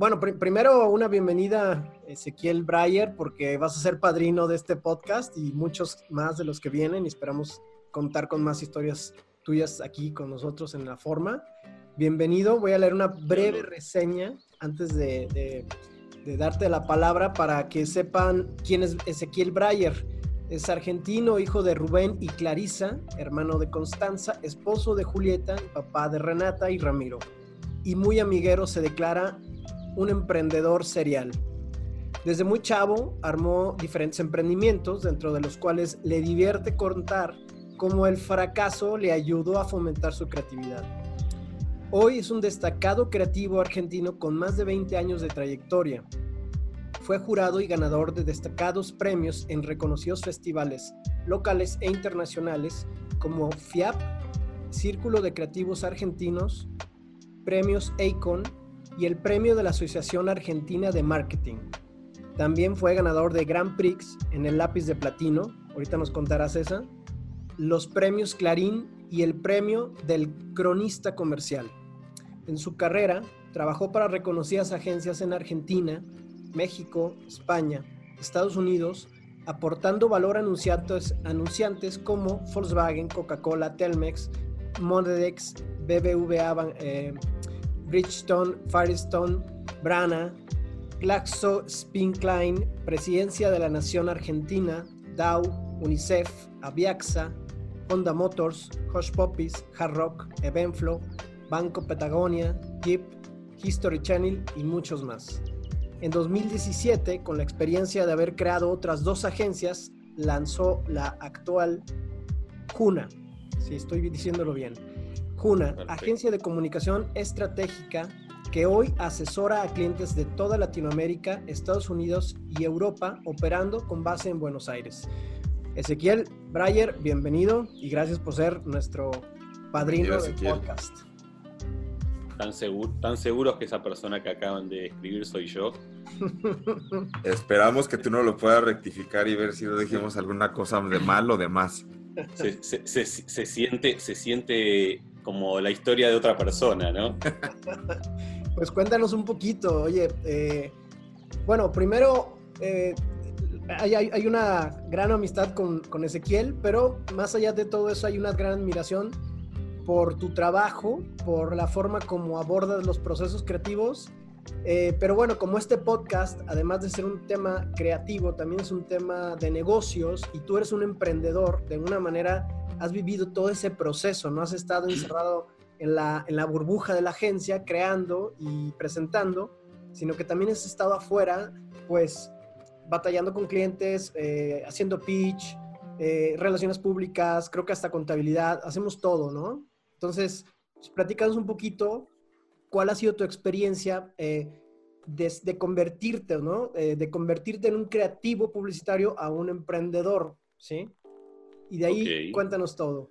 bueno, primero una bienvenida, Ezequiel Breyer, porque vas a ser padrino de este podcast y muchos más de los que vienen y esperamos contar con más historias tuyas aquí con nosotros en la forma. Bienvenido, voy a leer una breve reseña antes de, de darte la palabra para que sepan quién es Ezequiel Breyer. Es argentino, hijo de Rubén y Clarisa, hermano de Constanza, esposo de Julieta, papá de Renata y Ramiro. Y muy amiguero se declara un emprendedor serial. Desde muy chavo armó diferentes emprendimientos, dentro de los cuales le divierte contar cómo el fracaso le ayudó a fomentar su creatividad. Hoy es un destacado creativo argentino con más de 20 años de trayectoria. Fue jurado y ganador de destacados premios en reconocidos festivales locales e internacionales como FIAP, Círculo de Creativos Argentinos, Premios ACON y el premio de la Asociación Argentina de Marketing. También fue ganador de Grand Prix en el lápiz de platino, ahorita nos contarás esa, los premios Clarín y el premio del cronista comercial. En su carrera, trabajó para reconocidas agencias en Argentina, México, España, Estados Unidos, aportando valor a anunciantes, anunciantes como Volkswagen, Coca-Cola, Telmex, Modex, BBVA, eh, Bridgestone, Firestone, Brana, GlaxoSmithKline, Presidencia de la Nación Argentina, Dow, UNICEF, Aviaxa, Honda Motors, Hush Puppies, Hard Rock, Evenflo, Banco Patagonia, Jeep, History Channel y muchos más. En 2017, con la experiencia de haber creado otras dos agencias, lanzó la actual Juna, si estoy diciéndolo bien, Juna, agencia de comunicación estratégica que hoy asesora a clientes de toda Latinoamérica, Estados Unidos y Europa, operando con base en Buenos Aires. Ezequiel Breyer, bienvenido y gracias por ser nuestro padrino del podcast. ¿Tan, ¿Tan seguros que esa persona que acaban de escribir soy yo? Esperamos que tú no lo puedas rectificar y ver si no dijimos alguna cosa de mal o de más. se, siente, se siente como la historia de otra persona, ¿no? pues cuéntanos un poquito, oye, eh, bueno, primero eh, hay, una gran amistad con, con, Ezequiel, pero más allá de todo eso hay una gran admiración por tu trabajo, por la forma como abordas los procesos creativos. Eh, pero bueno, como este podcast, además de ser un tema creativo, también es un tema de negocios y tú eres un emprendedor de una manera has vivido todo ese proceso, no has estado encerrado en la, en la burbuja de la agencia creando y presentando, sino que también has estado afuera, pues batallando con clientes, eh, haciendo pitch, eh, relaciones públicas, creo que hasta contabilidad, hacemos todo, ¿no? Entonces, pues, un poquito cuál ha sido tu experiencia eh, de, convertirte, ¿no? de convertirte en un creativo publicitario a un emprendedor, ¿sí? Y de ahí cuéntanos todo.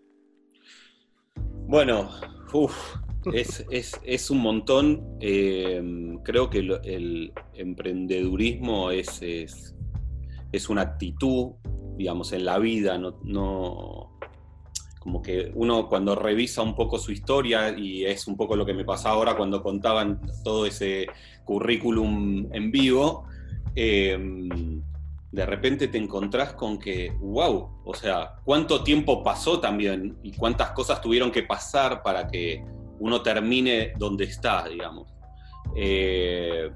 Bueno, es, un montón. Eh, creo que el, emprendedurismo es, es, una actitud, digamos, en la vida. No, como que uno cuando revisa un poco su historia, y es un poco lo que me pasa ahora cuando contaban todo ese currículum en vivo, eh, de repente te encontrás con que, wow, o sea, cuánto tiempo pasó también y cuántas cosas tuvieron que pasar para que uno termine donde está, digamos. Eh,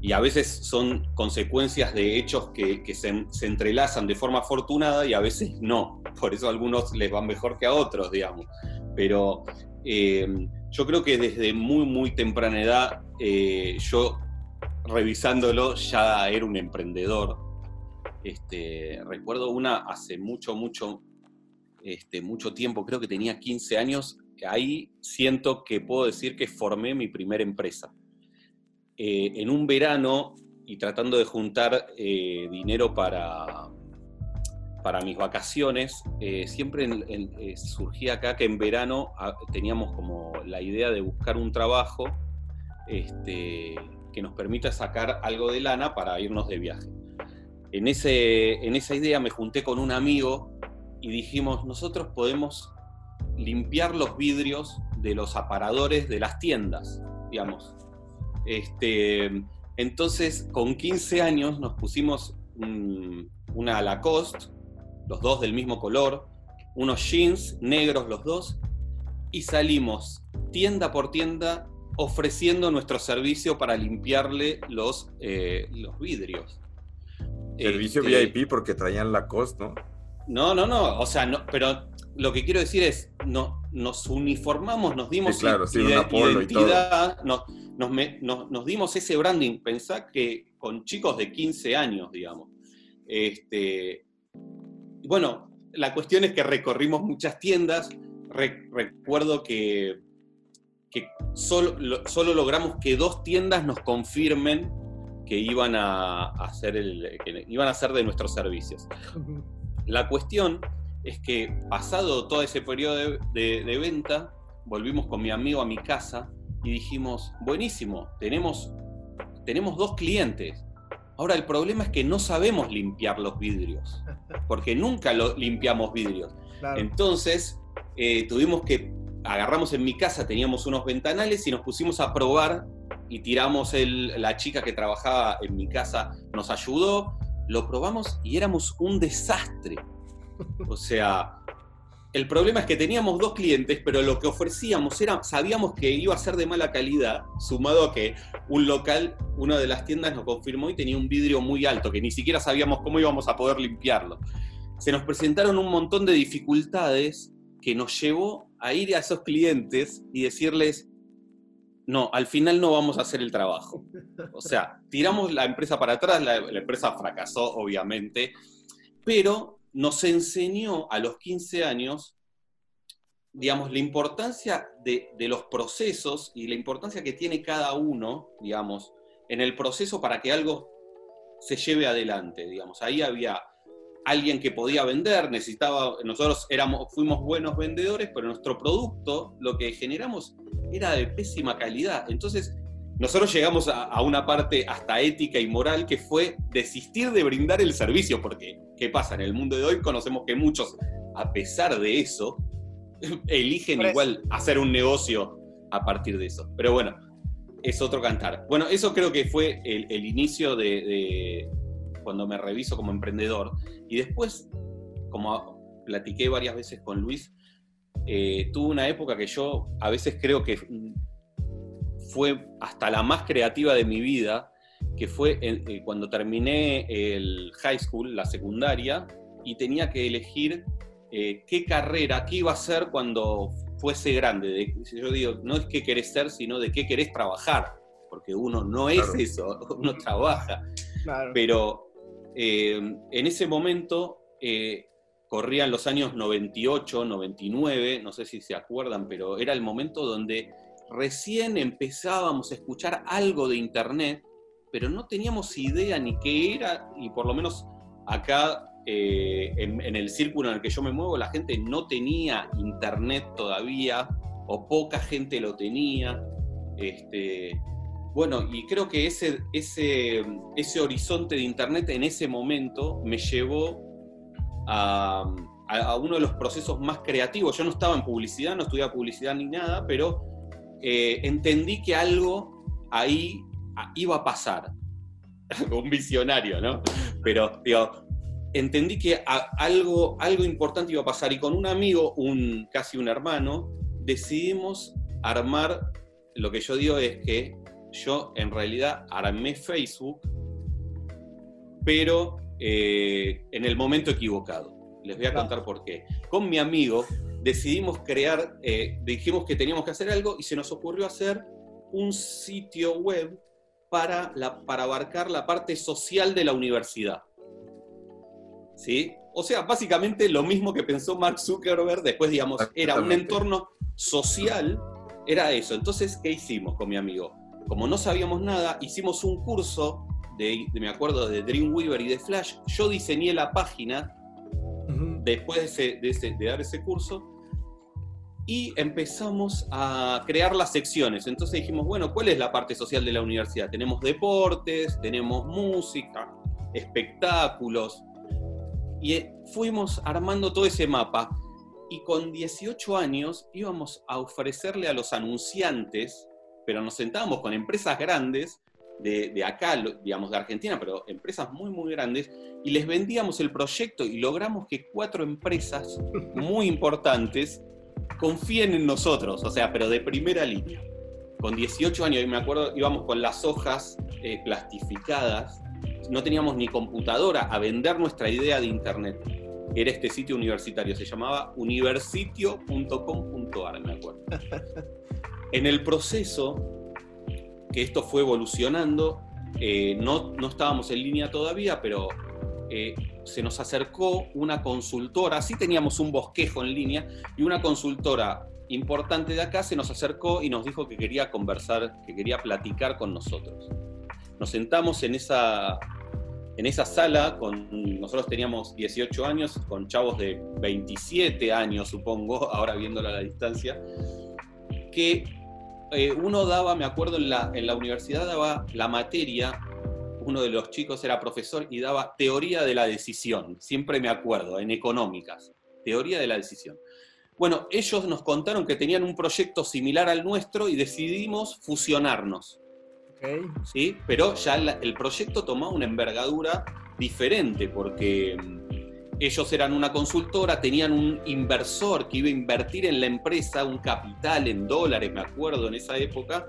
y a veces son consecuencias de hechos que, se, entrelazan de forma afortunada y a veces no. Por eso a algunos les van mejor que a otros, digamos. Pero eh, yo creo que desde muy, muy temprana edad, eh, yo revisándolo ya era un emprendedor este, recuerdo una hace mucho, mucho, este, mucho tiempo, creo que tenía 15 años, ahí siento que puedo decir que formé mi primera empresa. Eh, en un verano y tratando de juntar eh, dinero para, para mis vacaciones, eh, siempre surgía acá que en verano ah, teníamos como la idea de buscar un trabajo este, que nos permita sacar algo de lana para irnos de viaje en, ese, en esa idea me junté con un amigo y dijimos, nosotros podemos limpiar los vidrios de los aparadores de las tiendas, digamos. Este, entonces, con 15 años nos pusimos una Lacoste, los dos del mismo color, unos jeans negros los dos, y salimos tienda por tienda ofreciendo nuestro servicio para limpiarle los, eh, los vidrios. Servicio este, VIP porque traían Lacoste, ¿no? No, no, no, o sea, no, pero lo que quiero decir es, no, nos uniformamos, nos dimos identidad, nos, nos, dimos ese branding. Pensá que con chicos de 15 años, digamos. Este, bueno, la cuestión es que recorrimos muchas tiendas. recuerdo que, que solo, solo logramos que dos tiendas nos confirmen que iban a, hacer el, que iban a hacer de nuestros servicios. La cuestión es que pasado todo ese periodo de, venta, volvimos con mi amigo a mi casa y dijimos, buenísimo, tenemos, tenemos dos clientes. Ahora el problema es que no sabemos limpiar los vidrios, porque nunca lo, limpiamos vidrios. Entonces eh, tuvimos que, agarramos en mi casa, teníamos unos ventanales y nos pusimos a probar y tiramos la chica que trabajaba en mi casa, nos ayudó, lo probamos y éramos un desastre. O sea, el problema es que teníamos dos clientes, pero lo que ofrecíamos era, sabíamos que iba a ser de mala calidad, sumado a que un local, una de las tiendas nos confirmó y tenía un vidrio muy alto, que ni siquiera sabíamos cómo íbamos a poder limpiarlo. Se nos presentaron un montón de dificultades que nos llevó a ir a esos clientes y decirles, no, al final no vamos a hacer el trabajo. O sea, tiramos la empresa para atrás, la, empresa fracasó, obviamente, pero nos enseñó a los 15 años, digamos, la importancia de, los procesos y la importancia que tiene cada uno, digamos, en el proceso para que algo se lleve adelante, digamos. Ahí había alguien que podía vender, necesitaba, nosotros éramos, fuimos buenos vendedores, pero nuestro producto, lo que generamos, era de pésima calidad. Entonces, nosotros llegamos a, una parte hasta ética y moral que fue desistir de brindar el servicio, porque ¿qué pasa? En el mundo de hoy conocemos que muchos, a pesar de eso, eligen igual hacer un negocio a partir de eso. Pero bueno, es otro cantar. Bueno, eso creo que fue el, inicio de, cuando me reviso como emprendedor. Y después, como platiqué varias veces con Luis, eh, tuve una época que yo a veces creo que fue hasta la más creativa de mi vida, que fue eh, cuando terminé el high school, la secundaria, y tenía que elegir eh, qué carrera, qué iba a hacer cuando fuese grande. yo digo, no es qué querés ser, sino de qué querés trabajar, porque uno no es eso, uno trabaja. Pero eh, en ese momento corrían los años 98, 99, no sé si se acuerdan, pero era el momento donde recién empezábamos a escuchar algo de Internet, pero no teníamos idea ni qué era, y por lo menos acá eh, en, el círculo en el que yo me muevo, la gente no tenía Internet todavía, o poca gente lo tenía. Este, bueno, y creo que ese, ese, ese horizonte de Internet en ese momento me llevó a, a, uno de los procesos más creativos. Yo no estaba en publicidad, no estudiaba publicidad ni nada, pero eh, entendí que algo ahí ah, iba a pasar. Un visionario, ¿no? Pero, digo, entendí que algo, algo importante iba a pasar y con un amigo, un, casi un hermano, decidimos armar, lo que yo digo es que yo en realidad armé Facebook, pero eh, en el momento equivocado. Les voy a contar por qué. Con mi amigo decidimos crear, eh, dijimos que teníamos que hacer algo y se nos ocurrió hacer un sitio web para, la, para abarcar la parte social de la universidad. ¿Sí? O sea, básicamente lo mismo que pensó Mark Zuckerberg, después, digamos, era un entorno social, era eso. Entonces, ¿qué hicimos con mi amigo? Como no sabíamos nada, hicimos un curso, de, me acuerdo, de Dreamweaver y de Flash. Yo diseñé la página después de, dar ese curso, y empezamos a crear las secciones. Entonces dijimos, bueno, ¿cuál es la parte social de la universidad? Tenemos deportes, tenemos música, espectáculos, y eh, fuimos armando todo ese mapa. Y con 18 años íbamos a ofrecerle a los anunciantes pero nos sentábamos con empresas grandes de, acá, digamos, de Argentina, pero empresas muy, muy grandes, y les vendíamos el proyecto y logramos que cuatro empresas muy importantes confíen en nosotros, o sea, pero de primera línea. Con 18 años, y me acuerdo, íbamos con las hojas eh, plastificadas, no teníamos ni computadora a vender nuestra idea de Internet. Era este sitio universitario, se llamaba universitio.com.ar, me acuerdo. En el proceso que esto fue evolucionando. Eh, no, no, estábamos en línea todavía, pero eh, se nos acercó una consultora, sí teníamos un bosquejo en línea, y una consultora importante de acá se nos acercó y nos dijo que quería conversar, que quería platicar con nosotros. Nos sentamos en esa, en esa sala, con, nosotros teníamos 18 años, con chavos de 27 años, supongo, ahora viéndolo a la distancia, que eh, uno daba, me acuerdo, en la, en la universidad daba la materia, uno de los chicos era profesor y daba teoría de la decisión, siempre me acuerdo, en económicas, teoría de la decisión. Bueno, ellos nos contaron que tenían un proyecto similar al nuestro y decidimos fusionarnos. ¿Sí? Pero ya el proyecto tomaba una envergadura diferente porque mm, ellos eran una consultora, tenían un inversor que iba a invertir en la empresa un capital en dólares, me acuerdo, en esa época,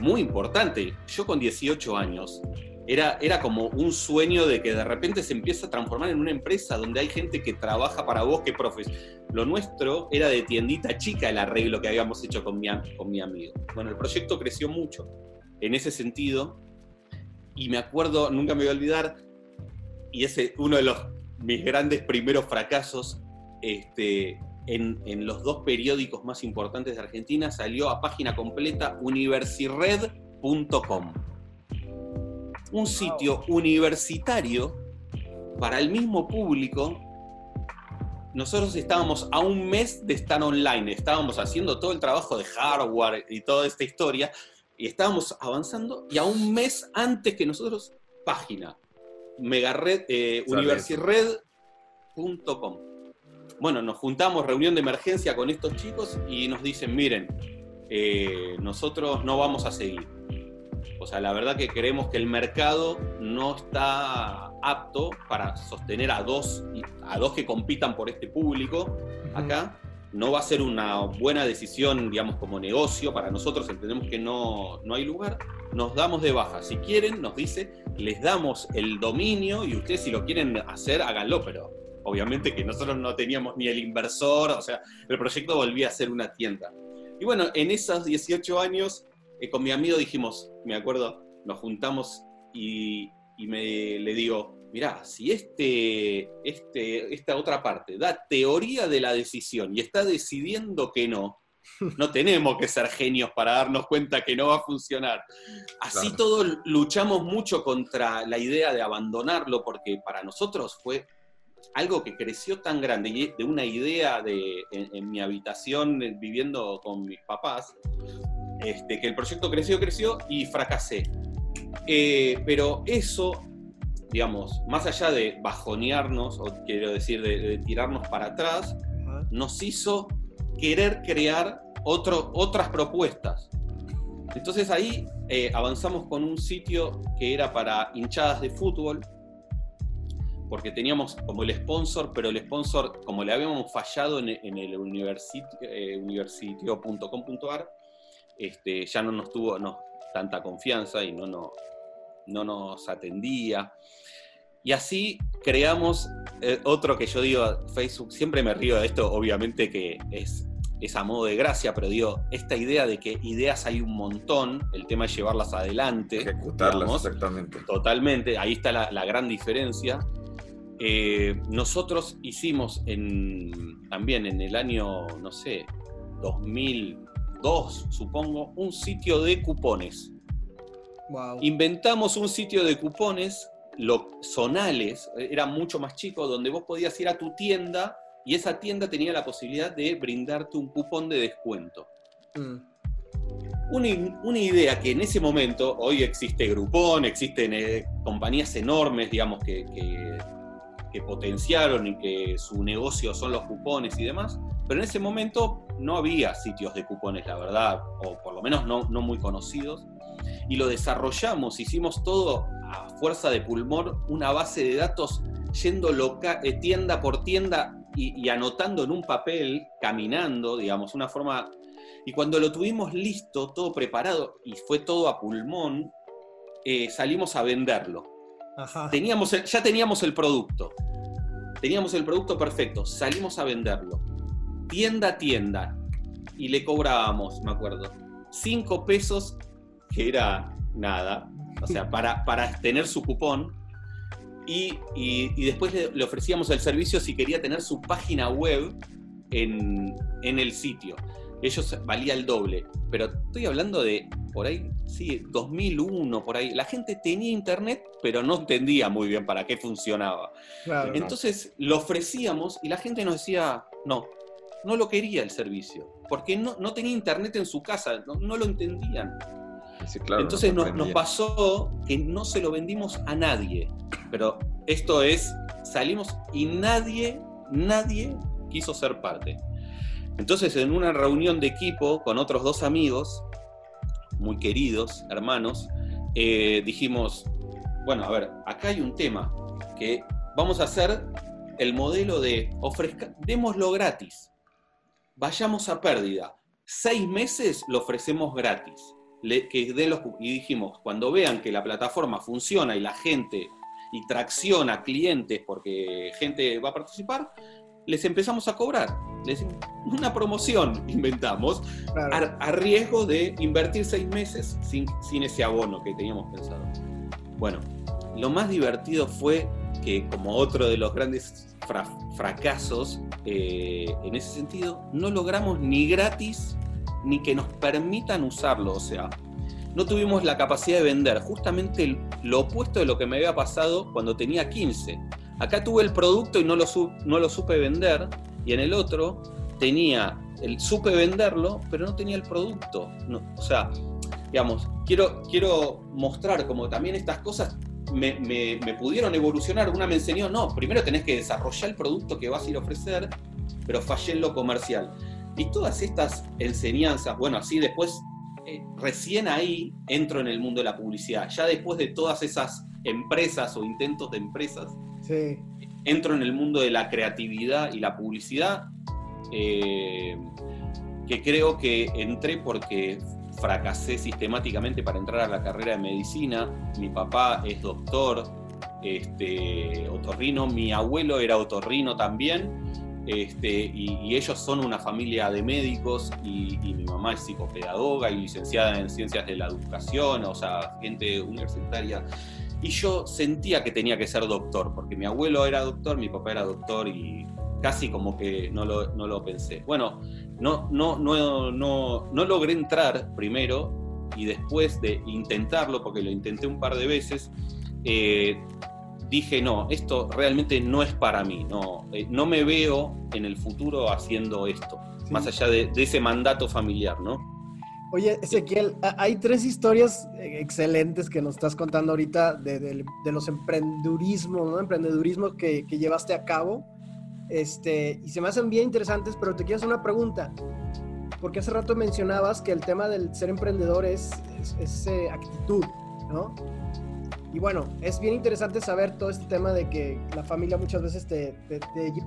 muy importante. Yo con 18 años, era, era como un sueño de que de repente se empieza a transformar en una empresa donde hay gente que trabaja para vos, que profes. Lo nuestro era de tiendita chica el arreglo que habíamos hecho con mi, con mi amigo. Bueno, el proyecto creció mucho en ese sentido y me acuerdo, nunca me voy a olvidar, y ese uno de los mis grandes primeros fracasos este, en, los dos periódicos más importantes de Argentina, salió a página completa universired.com. Un sitio universitario para el mismo público. Nosotros estábamos a un mes de estar online, estábamos haciendo todo el trabajo de hardware y toda esta historia, y estábamos avanzando, y a un mes antes que nosotros, página megared, eh, universired.com. Bueno, nos juntamos, reunión de emergencia con estos chicos y nos dicen, miren, eh, nosotros no vamos a seguir. O sea, la verdad que creemos que el mercado no está apto para sostener a dos, a dos que compitan por este público acá no va a ser una buena decisión, digamos, como negocio. Para nosotros entendemos que no, no hay lugar. Nos damos de baja. Si quieren, nos dice, les damos el dominio y ustedes si lo quieren hacer, háganlo, pero obviamente que nosotros no teníamos ni el inversor, o sea, el proyecto volvía a ser una tienda. Y bueno, en esos 18 años, eh, con mi amigo dijimos, me acuerdo, nos juntamos y, y me, le digo, mirá, si este, este, esta otra parte da teoría de la decisión y está decidiendo que no, no tenemos que ser genios para darnos cuenta que no va a funcionar. Así todos luchamos mucho contra la idea de abandonarlo porque para nosotros fue algo que creció tan grande y de una idea de, en, mi habitación viviendo con mis papás, este, que el proyecto creció, creció y fracasé. Eh, pero eso digamos, más allá de bajonearnos, o quiero decir, de, tirarnos para atrás, nos hizo querer crear otro, otras propuestas. Entonces ahí eh, avanzamos con un sitio que era para hinchadas de fútbol, porque teníamos como el sponsor, pero el sponsor, como le habíamos fallado en, el eh, universitio.com.ar, este, ya no nos tuvo tanta confianza y no, no, no nos atendía. Y así creamos eh, otro que yo digo, Facebook, siempre me río de esto, obviamente que es, es a modo de gracia, pero digo, esta idea de que ideas hay un montón, el tema es llevarlas adelante. Ejecutarlas, exactamente. Totalmente, ahí está la, gran diferencia. Eh, nosotros hicimos en, también en el año, no sé, 2002, supongo, un sitio de cupones. Inventamos un sitio de cupones zonales, era mucho más chico, donde vos podías ir a tu tienda y esa tienda tenía la posibilidad de brindarte un cupón de descuento. Mm. Una, idea que en ese momento, hoy existe Groupon, existen eh, compañías enormes, digamos, que, que potenciaron y que su negocio son los cupones y demás, pero en ese momento no había sitios de cupones, la verdad, o por lo menos no, no muy conocidos. Y lo desarrollamos, hicimos todo a fuerza de pulmón, una base de datos yendo loca, eh, tienda por tienda y, anotando en un papel, caminando, digamos, una forma... Y cuando lo tuvimos listo, todo preparado, y fue todo a pulmón, eh, salimos a venderlo. Teníamos ya teníamos el producto. Teníamos el producto perfecto, salimos a venderlo. Tienda a tienda. Y le cobrábamos, me acuerdo, cinco pesos, que era nada, o sea, para, para tener su cupón, y, después le, ofrecíamos el servicio si quería tener su página web en, el sitio. Ellos valía el doble, pero estoy hablando de por ahí, sí, 2001, por ahí. La gente tenía internet, pero no entendía muy bien para qué funcionaba. Entonces lo ofrecíamos y la gente nos decía, no, no lo quería el servicio, porque no, no tenía internet en su casa, no lo entendían. Entonces nos, pasó que no se lo vendimos a nadie. Pero esto es, salimos y nadie, nadie quiso ser parte. Entonces en una reunión de equipo con otros dos amigos, muy queridos, hermanos, eh, dijimos, bueno, a ver, acá hay un tema que vamos a hacer el modelo de ofrezca, démoslo gratis, vayamos a pérdida, seis meses lo ofrecemos gratis que den los, y dijimos, cuando vean que la plataforma funciona y la gente y tracciona clientes porque gente va a participar, les empezamos a cobrar. Les, una promoción inventamos a, riesgo de invertir seis meses sin, sin ese abono que teníamos pensado. Bueno, lo más divertido fue que como otro de los grandes fracasos eh, en ese sentido, no logramos ni gratis ni que nos permitan usarlo. O sea, no tuvimos la capacidad de vender, justamente lo opuesto de lo que me había pasado cuando tenía 15. Acá tuve el producto y no lo, no lo supe vender, y en el otro tenía, el, supe venderlo, pero no tenía el producto. o sea, digamos, quiero, quiero mostrar como también estas cosas me, me, pudieron evolucionar. Una me enseñó, no, primero tenés que desarrollar el producto que vas a ir a ofrecer, pero fallé en lo comercial. Y todas estas enseñanzas, bueno, así después, eh, recién ahí entro en el mundo de la publicidad. Ya después de todas esas empresas o intentos de empresas, entro en el mundo de la creatividad y la publicidad, eh, que creo que entré porque fracasé sistemáticamente para entrar a la carrera de medicina. Mi papá es doctor, este, otorrino, mi abuelo era otorrino también este, y, ellos son una familia de médicos y, mi mamá es psicopedagoga y licenciada en ciencias de la educación, o sea, gente universitaria. Y yo sentía que tenía que ser doctor, porque mi abuelo era doctor, mi papá era doctor y casi como que no lo, no lo pensé. Bueno, no, no, no, no, no logré entrar primero y después de intentarlo, porque lo intenté un par de veces, eh, dije, no, esto realmente no es para mí, no, eh, no me veo en el futuro haciendo esto, más allá de, ese mandato familiar, ¿no? Oye, Ezequiel, hay tres historias eh, excelentes que nos estás contando ahorita de, los emprendedurismos, ¿no? Emprendedurismo que, llevaste a cabo. Este, y se me hacen bien interesantes, pero te quiero hacer una pregunta. Porque hace rato mencionabas que el tema del ser emprendedor es, es, eh, actitud, ¿no? Y bueno, es bien interesante saber todo este tema de que la familia muchas veces te,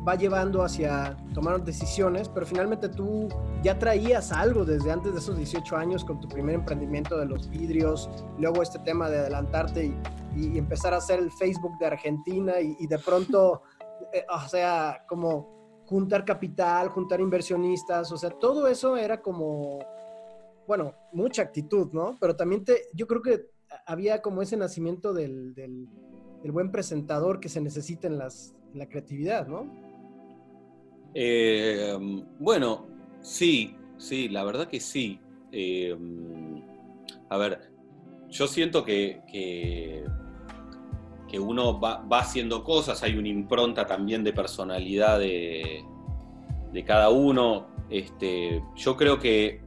va llevando hacia tomar decisiones, pero finalmente tú ya traías algo desde antes de esos 18 años con tu primer emprendimiento de los vidrios, luego este tema de adelantarte y, empezar a hacer el Facebook de Argentina y, de pronto, eh, o sea, como juntar capital, juntar inversionistas, o sea, todo eso era como, bueno, mucha actitud, ¿no? Pero también te, yo creo que había como ese nacimiento del, del, buen presentador que se necesita en, las, la creatividad, ¿no? Eh, bueno, sí, sí, la verdad que sí. Eh, a ver, yo siento que, que, uno va, haciendo cosas, hay una impronta también de personalidad de, de cada uno. Este, yo creo que,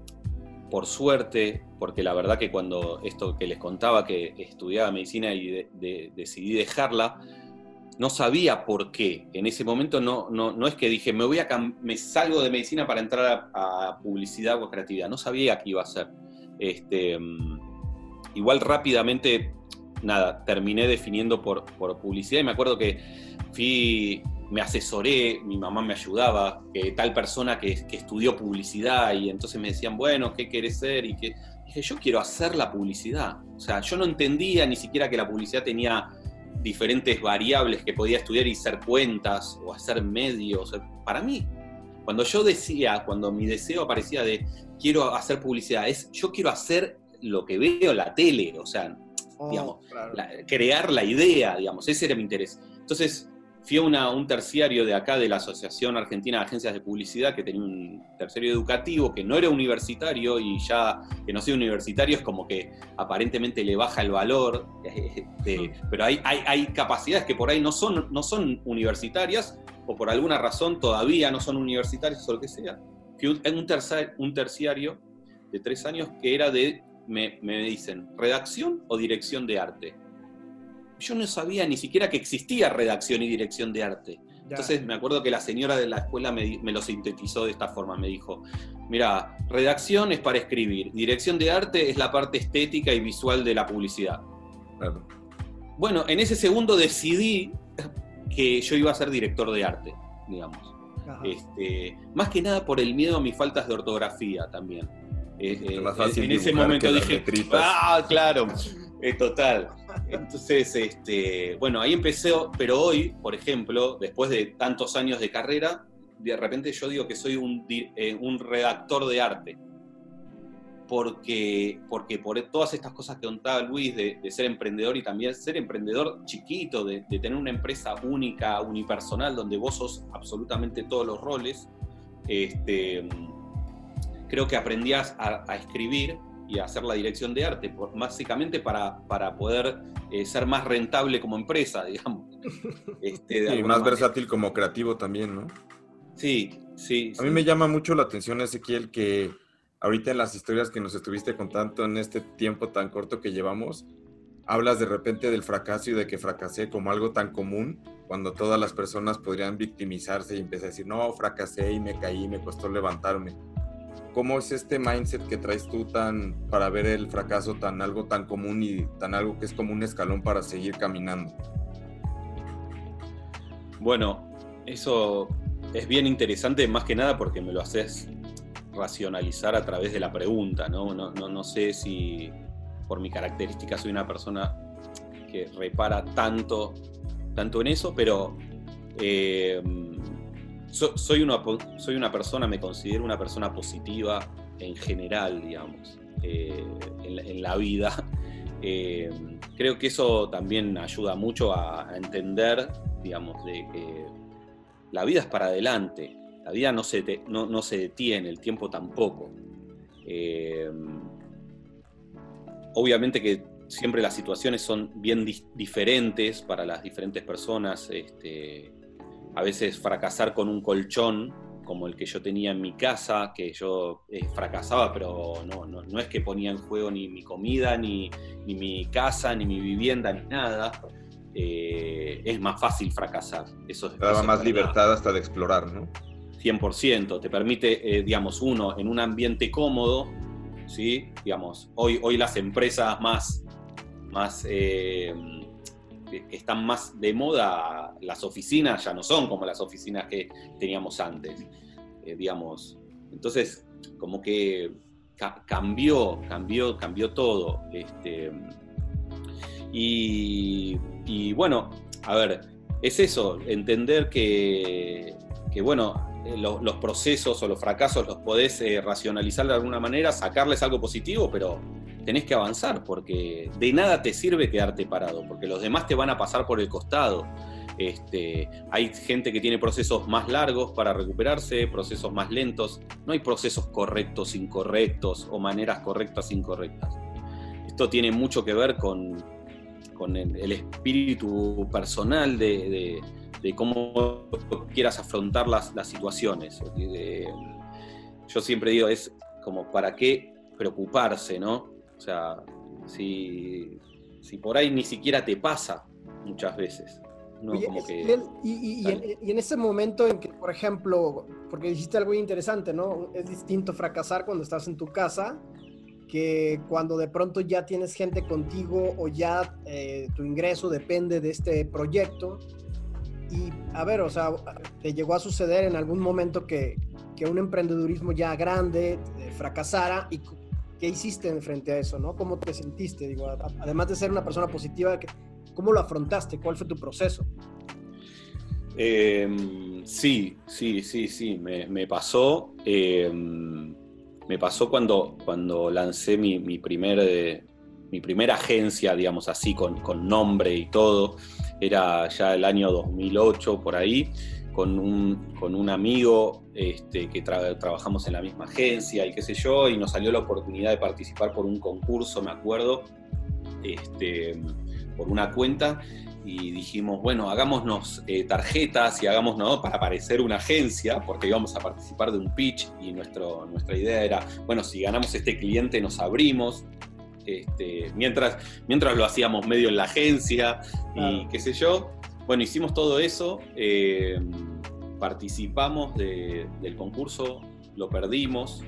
por suerte, porque la verdad que cuando esto que les contaba, que estudiaba medicina y decidí dejarla, no sabía por qué. En ese momento no, no, no es que dije, me, voy a me salgo de medicina para entrar a, publicidad o creatividad. No sabía qué iba a hacer. Este, mm, igual rápidamente, nada, terminé definiendo por, por publicidad y me acuerdo que fui, me asesoré, mi mamá me ayudaba, que tal persona que, que estudió publicidad y entonces me decían, bueno, ¿qué querés ser? Y que dije, yo quiero hacer la publicidad. O sea, yo no entendía ni siquiera que la publicidad tenía diferentes variables que podía estudiar y hacer cuentas o hacer medios. Para mí, cuando yo decía, cuando mi deseo aparecía de quiero hacer publicidad, es yo quiero hacer lo que veo en la tele, o sea, oh, digamos, crear la idea, digamos, ese era mi interés. Entonces, fui a un terciario de acá, de la Asociación Argentina de Agencias de Publicidad, que tenía un terciario educativo que no era universitario y ya que no sea universitario es como que aparentemente le baja el valor, este, pero hay, hay, capacidades que por ahí no son, no son universitarias o por alguna razón todavía no son universitarias o lo que sea. Fui en un, un terciario de tres años que era de, me, me dicen, redacción o dirección de arte yo no sabía ni siquiera que existía redacción y dirección de arte. Entonces me acuerdo que la señora de la escuela me, lo sintetizó de esta forma, me dijo, mira, redacción es para escribir, dirección de arte es la parte estética y visual de la publicidad. Bueno, en ese segundo decidí que yo iba a ser director de arte, digamos. Este, más que nada por el miedo a mis faltas de ortografía también. Eh, eh, en ese momento dije, ah, claro, es total. Entonces, este, bueno, ahí empecé, pero hoy, por ejemplo, después de tantos años de carrera, de repente yo digo que soy un, eh, un redactor de arte. Porque, porque por todas estas cosas que contaba Luis de, ser emprendedor y también ser emprendedor chiquito, de, tener una empresa única, unipersonal, donde vos sos absolutamente todos los roles, este, creo que aprendías a escribir y hacer la dirección de arte, básicamente para, para poder eh, ser más rentable como empresa, digamos. Este, y más versátil como creativo también, ¿no? Sí, sí. A mí me llama mucho la atención, Ezequiel, que ahorita en las historias que nos estuviste contando en este tiempo tan corto que llevamos, hablas de repente del fracaso y de que fracasé como algo tan común, cuando todas las personas podrían victimizarse y empezar a decir, no, fracasé y me caí, me costó levantarme ¿Cómo es este mindset que traes tú tan para ver el fracaso tan algo tan común y tan algo que es como un escalón para seguir caminando? Bueno, eso es bien interesante más que nada porque me lo haces racionalizar a través de la pregunta, ¿no? Sé si por mi característica soy una persona que repara tanto, tanto en eso, pero eh, soy, una, soy una persona, me considero una persona positiva en general, digamos, eh, en, la vida. Eh, creo que eso también ayuda mucho a, entender, digamos, de que la vida es para adelante, la vida no se, no, se detiene, el tiempo tampoco. Eh, obviamente que siempre las situaciones son bien diferentes para las diferentes personas. Este, a veces fracasar con un colchón como el que yo tenía en mi casa, que yo eh, fracasaba, pero no, no, es que ponía en juego ni mi comida, ni, mi casa, ni mi vivienda, ni nada. Eh, es más fácil fracasar. Eso, Te daba más libertad hasta de explorar, ¿no? 100%. Te permite, eh, digamos, uno, en un ambiente cómodo, ¿sí? Digamos, hoy, hoy las empresas más, más están más de moda, las oficinas ya no son como las oficinas que teníamos antes, eh, digamos. Entonces, como que cambió, cambió, cambió todo. Este, y, bueno, a ver, es eso, entender que, bueno, eh, los procesos o los fracasos los podés eh, racionalizar de alguna manera, sacarles algo positivo, pero tenés que avanzar, porque de nada te sirve quedarte parado, porque los demás te van a pasar por el costado. Este, hay gente que tiene procesos más largos para recuperarse, procesos más lentos. No hay procesos correctos, incorrectos o maneras correctas, incorrectas. Esto tiene mucho que ver con, el, espíritu personal de, cómo quieras afrontar las situaciones. yo siempre digo, es como para qué preocuparse, ¿no? O sea, si, por ahí ni siquiera te pasa muchas veces, y, en, ese momento en que, por ejemplo, porque dijiste algo interesante, ¿no? Es distinto fracasar cuando estás en tu casa que cuando de pronto ya tienes gente contigo o ya eh, tu ingreso depende de este proyecto. Y a ver, o sea, ¿te llegó a suceder en algún momento que, que un emprendedurismo ya grande eh, fracasara y qué hiciste frente a eso, ¿no? ¿Cómo te sentiste? Digo, además de ser una persona positiva, ¿cómo lo afrontaste? ¿Cuál fue tu proceso? Em, sí, sí, sí, sí, me, pasó. Em, me pasó cuando, cuando lancé mi, mi, primer, eh, mi primera agencia, digamos así, con, con nombre y todo. Era ya el año 2008, por ahí con un, con un amigo este, que trabajamos en la misma agencia y qué sé yo, y nos salió la oportunidad de participar por un concurso, me acuerdo, este, por una cuenta, y dijimos, bueno, hagámonos eh, tarjetas y hagámonos para parecer una agencia, porque íbamos a participar de un pitch y nuestro, nuestra idea era, bueno, si ganamos este cliente nos abrimos. Este, mientras, mientras lo hacíamos medio en la agencia y qué sé yo, bueno, hicimos todo eso, eh, participamos del concurso, lo perdimos,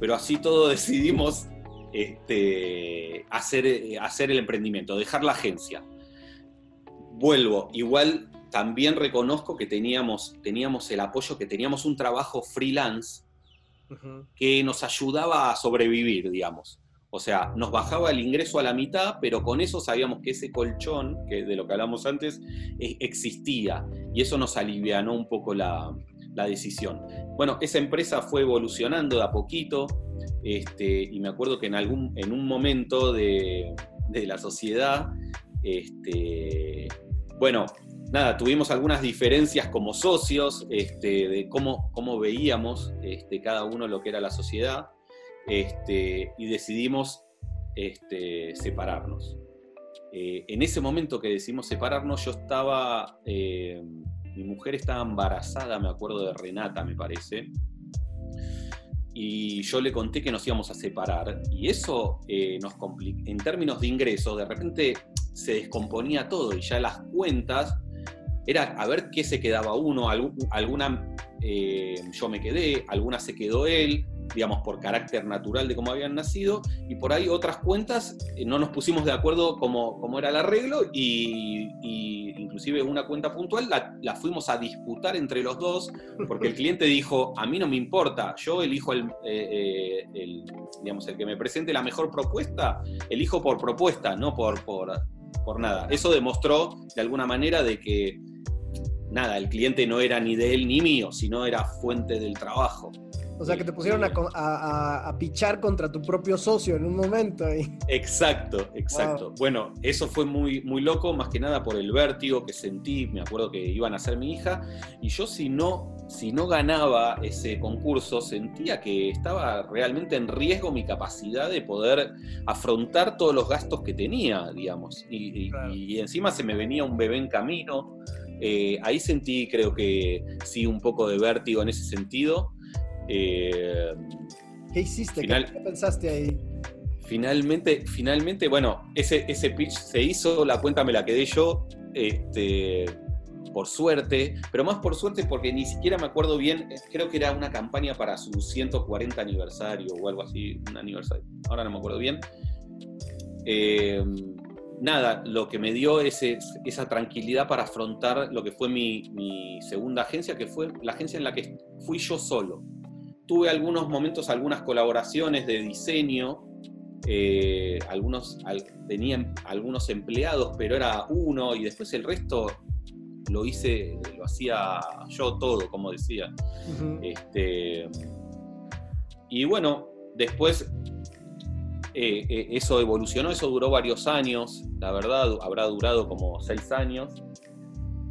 pero así todo decidimos este, hacer, hacer el emprendimiento, dejar la agencia. Vuelvo, igual también reconozco que teníamos, teníamos el apoyo, que teníamos un trabajo freelance que nos ayudaba a sobrevivir, digamos. O sea, nos bajaba el ingreso a la mitad, pero con eso sabíamos que ese colchón, que de lo que hablamos antes, e, existía. Y eso nos alivianó un poco la, decisión. Bueno, esa empresa fue evolucionando de a poquito, este, y me acuerdo que en, algún, en un momento de, la sociedad, este, bueno, nada, tuvimos algunas diferencias como socios este, de cómo, cómo veíamos cada uno lo que era la sociedad. Este, y decidimos este, separarnos. Eh, en ese momento que decidimos separarnos, yo estaba, eh, mi mujer estaba embarazada, me acuerdo de Renata, me parece, y yo le conté que nos íbamos a separar, y eso eh, nos complica, en términos de ingresos, de repente se descomponía todo, y ya las cuentas era a ver qué se quedaba uno, alguna yo me quedé, alguna se quedó él, digamos, por carácter natural de cómo habían nacido, y por ahí otras cuentas eh, no nos pusimos de acuerdo cómo, cómo era el arreglo, y, inclusive una cuenta puntual la, fuimos a disputar entre los dos, porque el cliente dijo, a mí no me importa, yo elijo el, eh, eh, digamos, el que me presente la mejor propuesta, elijo por propuesta, no por, por, por nada. Eso demostró de alguna manera de que nada, el cliente no era ni de él ni mío, sino era fuente del trabajo. O sea, que te pusieron a, a, pichar contra tu propio socio en un momento. Exacto, exacto. Bueno, eso fue muy, muy loco, más que nada por el vértigo que sentí. Me acuerdo que iban a ser mi hija. Y yo, si no, si no ganaba ese concurso, sentía que estaba realmente en riesgo mi capacidad de poder afrontar todos los gastos que tenía, digamos. Y, y, encima se me venía un bebé en camino. Eh, ahí sentí, creo que sí, un poco de vértigo en ese sentido. Eh, ¿Qué hiciste? ¿Qué pensaste ahí? Finalmente, finalmente, bueno, ese, ese pitch se hizo, la cuenta me la quedé yo, este, por suerte, pero más por suerte porque ni siquiera me acuerdo bien, creo que era una campaña para su 140 aniversario o algo así, un aniversario, ahora no me acuerdo bien. Eh, nada, lo que me dio es, esa tranquilidad para afrontar lo que fue mi, mi, segunda agencia, que fue la agencia en la que fui yo solo tuve algunos momentos, algunas colaboraciones de diseño, eh, algunos, tenían algunos empleados, pero era uno y después el resto lo hice, lo hacía yo todo, como decía. este, y bueno, después eh, eh, eso evolucionó, eso duró varios años, la verdad, habrá durado como seis años.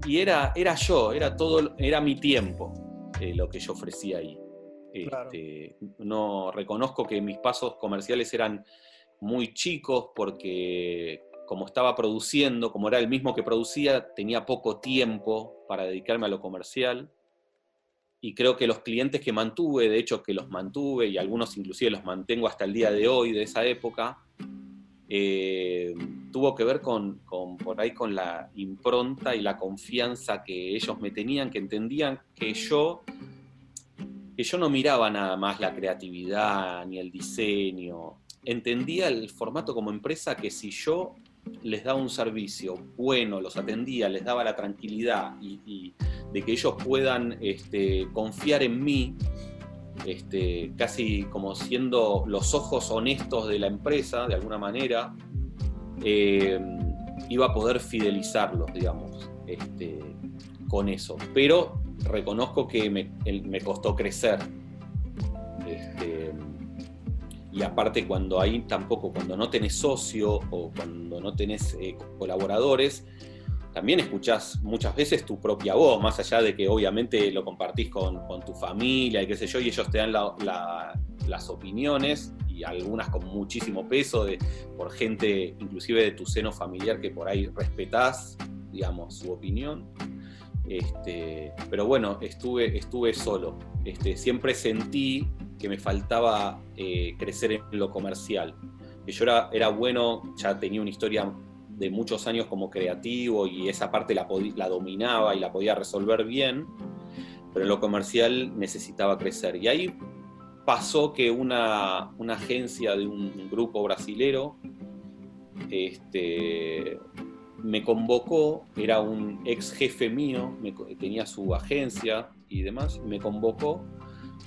Y era, era yo, era todo, era mi tiempo lo que yo ofrecía ahí. Este, no reconozco que mis pasos comerciales eran muy chicos porque como estaba produciendo, como era el mismo que producía, tenía poco tiempo para dedicarme a lo comercial. Y creo que los clientes que mantuve, de hecho que los mantuve y algunos inclusive los mantengo hasta el día de hoy de esa época, eh, tuvo que ver con, por ahí con la impronta y la confianza que ellos me tenían, que entendían que yo, que yo no miraba nada más la creatividad ni el diseño. Entendía el formato como empresa que si yo les daba un servicio bueno, los atendía, les daba la tranquilidad y, de que ellos puedan este, confiar en mí, este, casi como siendo los ojos honestos de la empresa, de alguna manera, eh, iba a poder fidelizarlos, digamos, este, con eso. Pero reconozco que me, me costó crecer. Este, y aparte cuando ahí tampoco, cuando no tenés socio o cuando no tenés eh, colaboradores, también escuchás muchas veces tu propia voz, más allá de que obviamente lo compartís con, tu familia y qué sé yo, y ellos te dan las opiniones y algunas con muchísimo peso de, por gente inclusive de tu seno familiar que por ahí respetás, digamos, su opinión. Este, pero bueno, estuve, estuve solo. Este, siempre sentí que me faltaba eh, crecer en lo comercial. Yo era, bueno, ya tenía una historia de muchos años como creativo y esa parte la, la dominaba y la podía resolver bien, pero en lo comercial necesitaba crecer. Y ahí pasó que una, una agencia de un grupo brasilero este, me convocó, era un ex jefe mío, tenía su agencia y demás, me convocó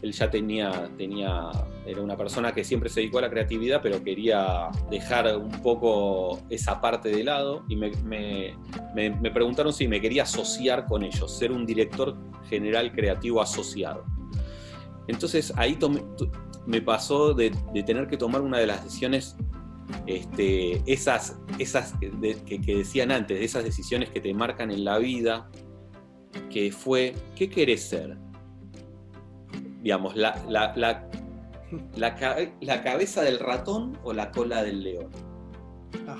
él ya tenía, tenía, era una persona que siempre se dedicó a la creatividad, pero quería dejar un poco esa parte de lado y me, preguntaron si me quería asociar con ellos, ser un director general creativo asociado. Entonces ahí me pasó de, tener que tomar una de las decisiones, este, esas, esas que, que decían antes, de esas decisiones que te marcan en la vida, que fue, ¿qué querés ser? digamos, la, la, la, cabeza del ratón o la cola del león.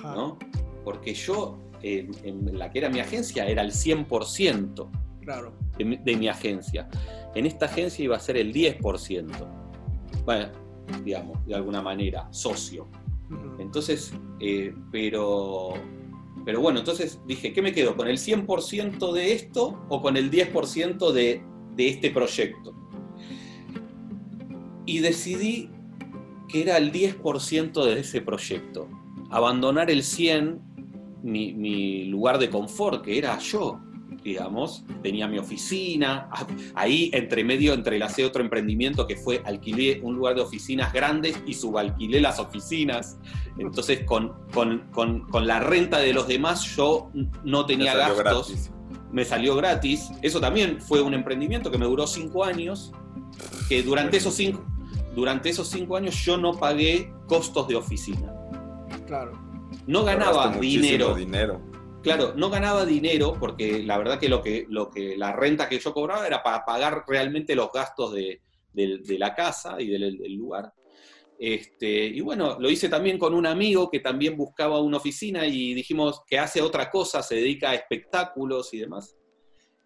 ¿no? Porque yo, en, la que era mi agencia, era el 100% claro. de, mi agencia. En esta agencia iba a ser el 10%. Bueno, digamos, de alguna manera, socio. Entonces, eh, pero, pero bueno, entonces dije, ¿qué me quedo? ¿Con el 100% de esto o con el 10% de, de este proyecto? y decidí que era el 10% de ese proyecto. Abandonar el 100, mi, lugar de confort, que era yo, digamos, tenía mi oficina, ah, ahí entre medio entrelacé otro emprendimiento que fue alquilé un lugar de oficinas grandes y subalquilé las oficinas, entonces con, con, la renta de los demás yo no tenía gastos, me salió gratis, eso también fue un emprendimiento que me duró cinco años, que durante esos cinco, durante esos cinco años yo no pagué costos de oficina. Claro. No ganaba dinero. dinero. Claro, no ganaba dinero porque la verdad que lo que, lo que la renta que yo cobraba era para pagar realmente los gastos de, la casa y del, lugar. Este, y bueno, lo hice también con un amigo que también buscaba una oficina y dijimos que hace otra cosa, se dedica a espectáculos y demás.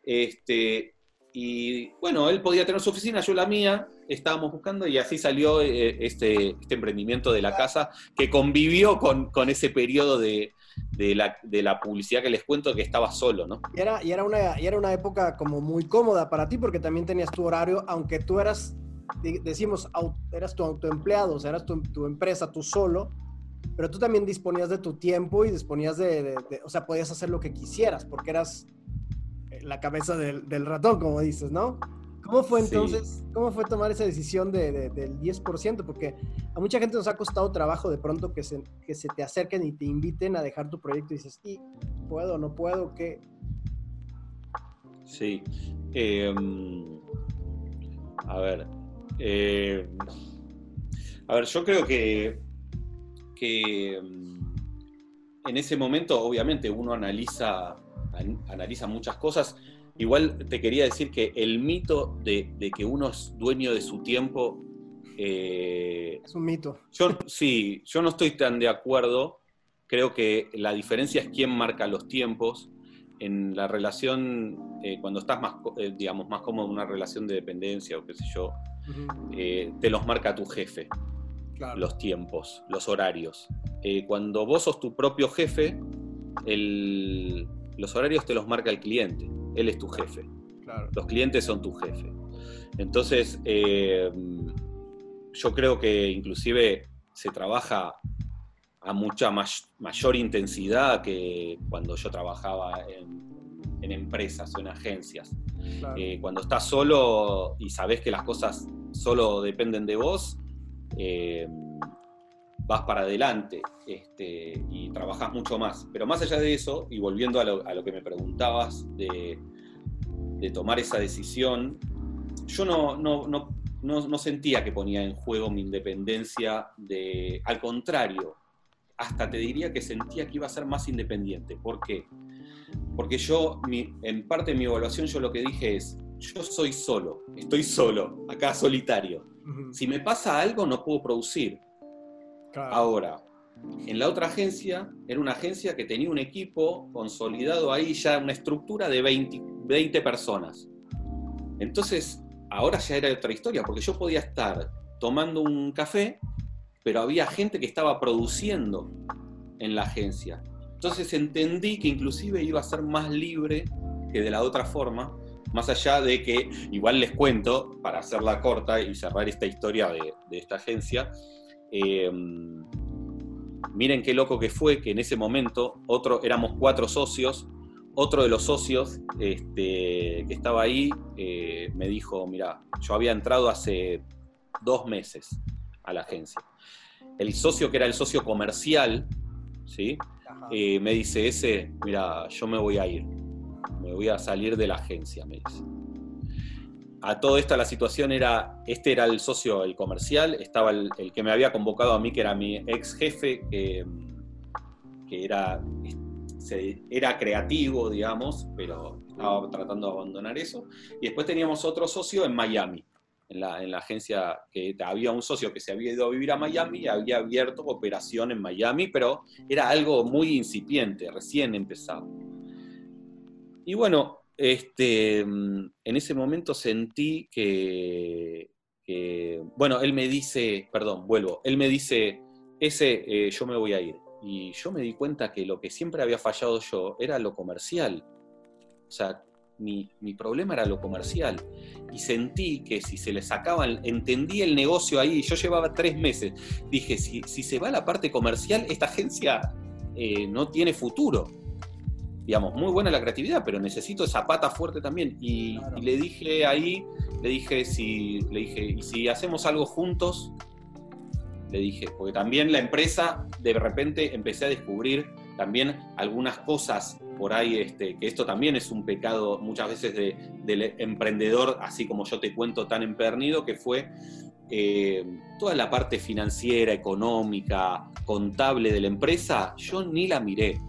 Este, y bueno, él podía tener su oficina, yo la mía, estábamos buscando y así salió eh, este, este, emprendimiento de la casa que convivió con, ese periodo de, la, publicidad que les cuento que estaba solo, ¿no? Era, y era, una, y era una época como muy cómoda para ti porque también tenías tu horario, aunque tú eras, decimos, eras tu autoempleado, o sea, eras tu, empresa, tú solo, pero tú también disponías de tu tiempo y disponías de, o sea, podías hacer lo que quisieras porque eras la cabeza del, del ratón, como dices, ¿no? ¿Cómo fue entonces, cómo fue tomar esa decisión de, del 10%? Porque a mucha gente nos ha costado trabajo de pronto que se, que se te acerquen y te inviten a dejar tu proyecto y dices, ¿y puedo, no puedo, qué? Sí. Em, a ver. Em, a ver, yo creo que, que em, en ese momento, obviamente, uno analiza, analiza muchas cosas Igual te quería decir que el mito de, que uno es dueño de su tiempo... Eh, es un mito. Yo, sí, yo no estoy tan de acuerdo. Creo que la diferencia es quién marca los tiempos. En la relación, eh, cuando estás más, eh, digamos, más cómodo en una relación de dependencia o qué sé yo, te los marca tu jefe. los tiempos, los horarios. Cuando vos sos tu propio jefe, los horarios te los marca el cliente, él es tu jefe. Los clientes son tu jefe. Entonces, eh, yo creo que inclusive se trabaja a mucha mayor intensidad que cuando yo trabajaba en, empresas o en agencias. Eh, cuando estás solo y sabes que las cosas solo dependen de vos, eh, vas para adelante este, y trabajas mucho más. Pero más allá de eso, y volviendo a lo, que me preguntabas de, tomar esa decisión, yo no, no, sentía que ponía en juego mi independencia, de, al contrario, hasta te diría que sentía que iba a ser más independiente. ¿Por qué? Porque yo, en parte de mi evaluación, yo lo que dije es, yo soy solo, estoy solo, acá solitario. Si me pasa algo, no puedo producir. Ahora, en la otra agencia, era una agencia que tenía un equipo consolidado ahí, ya una estructura de 20, 20 personas. Entonces, ahora ya era otra historia, porque yo podía estar tomando un café pero había gente que estaba produciendo en la agencia. Entonces entendí que inclusive iba a ser más libre que de la otra forma, más allá de que, igual les cuento, para hacerla corta y cerrar esta historia de, esta agencia, em, miren qué loco que fue que en ese momento otro, éramos cuatro socios, otro de los socios este, que estaba ahí eh, me dijo, mira, yo había entrado hace dos meses a la agencia el socio que era el socio comercial, ¿sí? Eh, me dice, ese, mira, yo me voy a ir, me voy a salir de la agencia, me dice. A todo esto la situación era, este era el socio, el comercial, estaba el, que me había convocado a mí, que era mi ex jefe, que, era, era creativo, digamos, pero estaba tratando de abandonar eso. Y después teníamos otro socio en Miami, en la, agencia que había un socio que se había ido a vivir a Miami y había abierto operación en Miami, pero era algo muy incipiente, recién empezado. Y bueno, este, en ese momento sentí que, bueno, él me dice, perdón, vuelvo, él me dice, ese eh, yo me voy a ir. Y yo me di cuenta que lo que siempre había fallado yo era lo comercial. O sea, mi, problema era lo comercial. Y sentí que si se le sacaban, entendí el negocio ahí, yo llevaba tres meses, dije, si, se va la parte comercial, esta agencia eh, no tiene futuro. Digamos, muy buena la creatividad, pero necesito esa pata fuerte también. Y, le dije ahí, le dije, si, le dije, y si hacemos algo juntos, le dije, porque también la empresa, de repente empecé a descubrir también algunas cosas por ahí, este, que esto también es un pecado muchas veces del emprendedor, así como yo te cuento tan empernido, que fue eh, toda la parte financiera, económica, contable de la empresa, yo ni la miré.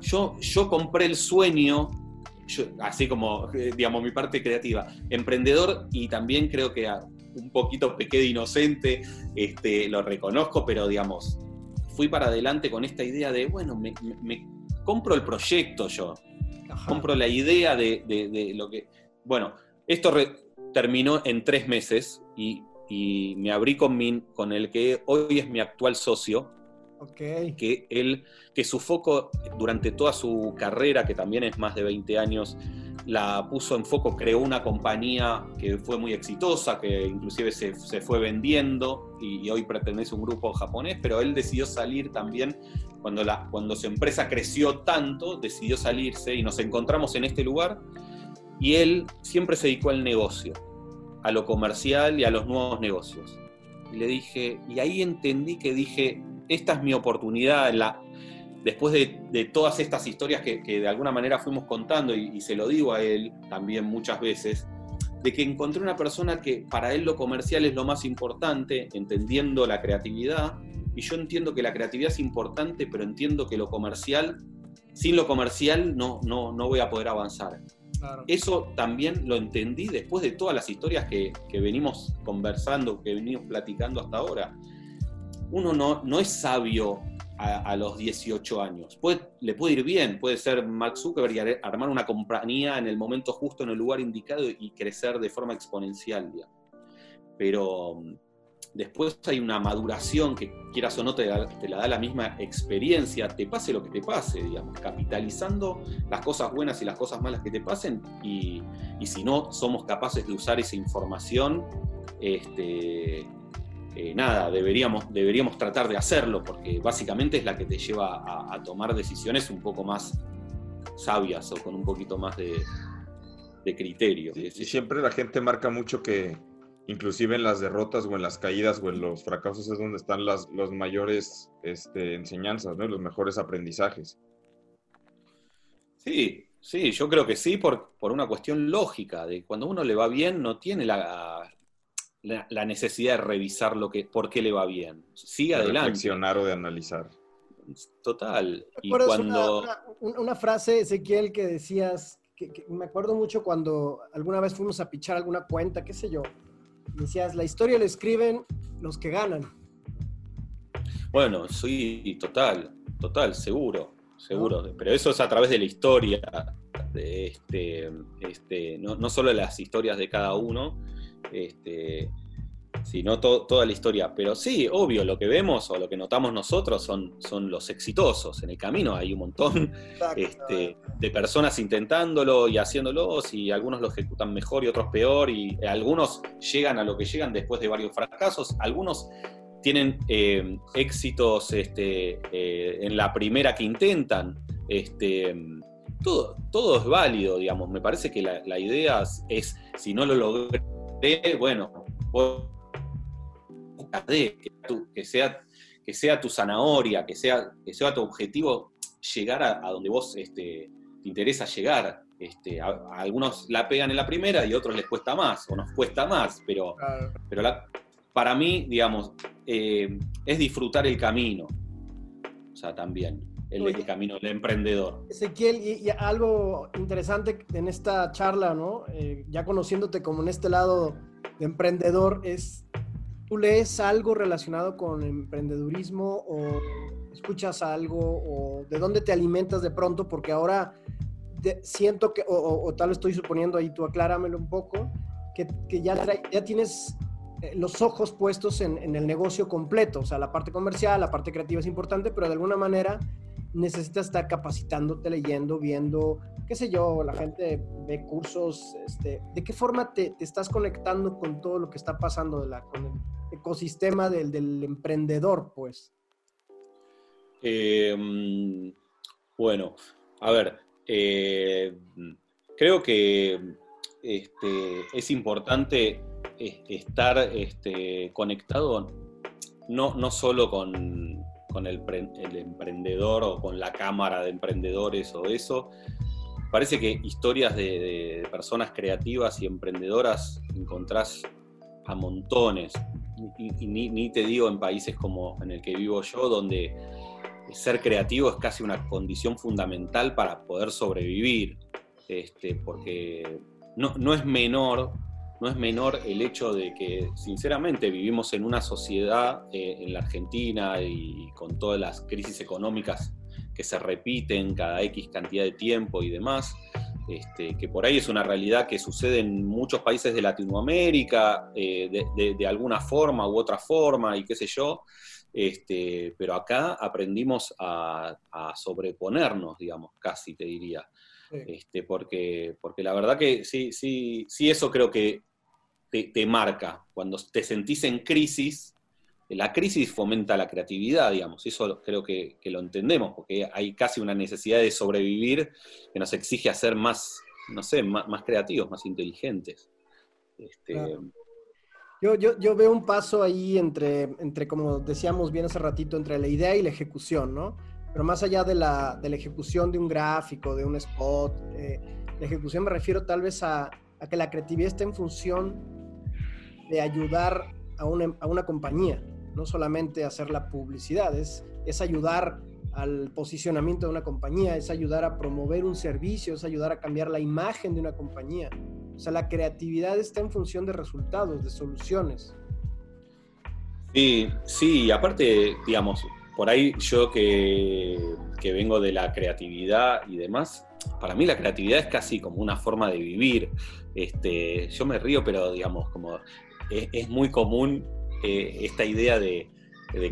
Yo, yo compré el sueño, así como, eh, digamos, mi parte creativa, emprendedor y también creo que un poquito pequeño inocente, este, lo reconozco, pero digamos, fui para adelante con esta idea de, bueno, me, compro el proyecto yo, compro la idea de, lo que... Bueno, esto terminó en tres meses y, me abrí con, mi, con el que hoy es mi actual socio, que él, que su foco durante toda su carrera, que también es más de 20 años, la puso en foco, creó una compañía que fue muy exitosa, que inclusive se, fue vendiendo y, hoy pertenece a un grupo japonés, pero él decidió salir también cuando, la, cuando su empresa creció tanto, decidió salirse y nos encontramos en este lugar y él siempre se dedicó al negocio, a lo comercial y a los nuevos negocios. Y le dije, y ahí entendí que dije, esta es mi oportunidad, la, después de, todas estas historias que, de alguna manera fuimos contando, y, se lo digo a él también muchas veces, de que encontré una persona que para él lo comercial es lo más importante, entendiendo la creatividad, y yo entiendo que la creatividad es importante, pero entiendo que lo comercial, sin lo comercial no, no, no voy a poder avanzar. Eso también lo entendí después de todas las historias que, que, venimos conversando, que venimos platicando hasta ahora. Uno no, no es sabio a, los 18 años. le puede ir bien, puede ser Mark Zuckerberg y armar una compañía en el momento justo, en el lugar indicado y crecer de forma exponencial. Pero después hay una maduración que quieras o no te, la da la misma experiencia, te pase lo que te pase, digamos, capitalizando las cosas buenas y las cosas malas que te pasen y, si no somos capaces de usar esa información, este, eh, nada, deberíamos, deberíamos tratar de hacerlo porque básicamente es la que te lleva a, tomar decisiones un poco más sabias o con un poquito más de, criterio. y siempre la gente marca mucho que inclusive en las derrotas o en las caídas o en los fracasos es donde están las los mayores este, enseñanzas, ¿no? los mejores aprendizajes. Sí, sí, yo creo que sí, por, por una cuestión lógica, de cuando uno le va bien no tiene la, la, necesidad de revisar lo que, por qué le va bien. Sigue de adelante. reflexionar o de analizar. Total. Y cuando... Una, una, frase, Ezequiel, que decías, que me acuerdo mucho cuando alguna vez fuimos a pichar alguna cuenta, qué sé yo, Decías, la historia la escriben los que ganan. Bueno, sí, total, total, seguro, seguro. Pero eso es a través de la historia, de este, este, no, no solo las historias de cada uno, este, sino toda la historia. Pero sí, obvio, lo que vemos o lo que notamos nosotros son, son los exitosos. En el camino hay un montón este, de personas intentándolo y haciéndolo, y algunos lo ejecutan mejor y otros peor, y algunos llegan a lo que llegan después de varios fracasos, algunos tienen eh, éxitos este, eh, en la primera que intentan. Este, todo, todo es válido, digamos. Me parece que la, idea es, si no lo logré, bueno, que, sea, que sea tu zanahoria, que sea, que sea tu objetivo llegar a, donde vos este, te interesa llegar. Este, algunos la pegan en la primera y a otros les cuesta más, o nos cuesta más, pero, pero para mí, digamos, eh, es disfrutar el camino. O sea, también, el, camino del emprendedor. Ezequiel, y, algo interesante en esta charla, ¿no? Eh, ya conociéndote como en este lado de emprendedor, es ¿Tú lees algo relacionado con emprendedurismo o escuchas algo o de dónde te alimentas de pronto? Porque ahora siento que, o, tal estoy suponiendo ahí, tú acláramelo un poco, que, ya, ya tienes eh, los ojos puestos en, en, el negocio completo, o sea, la parte comercial, la parte creativa es importante, pero de alguna manera necesitas estar capacitándote, leyendo, viendo, qué sé yo, la gente ve cursos, este, ¿de qué forma te, estás conectando con todo lo que está pasando de la, con el ecosistema del, emprendedor, pues? Em, bueno, a ver, eh, creo que este, es importante estar este, conectado no, no solo con, con el, emprendedor o con la cámara de emprendedores o eso. Parece que historias de, personas creativas y emprendedoras encontrás a montones. Y, ni, te digo en países como en el que vivo yo, donde ser creativo es casi una condición fundamental para poder sobrevivir. Este, porque no, no es menor no es menor el hecho de que, sinceramente, vivimos en una sociedad eh, en la Argentina y con todas las crisis económicas que se repiten cada X cantidad de tiempo y demás, este, que por ahí es una realidad que sucede en muchos países de Latinoamérica, eh, de, alguna forma u otra forma, y qué sé yo, este, pero acá aprendimos a, sobreponernos, digamos, casi te diría. Este, porque, porque la verdad que sí, sí, sí, eso creo que te, marca. Cuando te sentís en crisis, la crisis fomenta la creatividad, digamos, eso creo que, lo entendemos, porque hay casi una necesidad de sobrevivir que nos exige hacer más, no sé, más, creativos, más inteligentes. Este, yo, yo, veo un paso ahí entre, entre, como decíamos bien hace ratito, entre la idea y la ejecución, ¿no? Pero más allá de la, de la ejecución de un gráfico, de un spot, eh, la ejecución me refiero tal vez a, a que la creatividad esté en función de ayudar a una, a una compañía, no solamente hacer la publicidad, es, ayudar al posicionamiento de una compañía, es ayudar a promover un servicio, es ayudar a cambiar la imagen de una compañía. O sea, la creatividad está en función de resultados, de soluciones. Sí, sí, aparte, digamos, por ahí yo que, que vengo de la creatividad y demás, para mí la creatividad es casi como una forma de vivir. Este, yo me río, pero digamos, como es, muy común eh, esta idea de,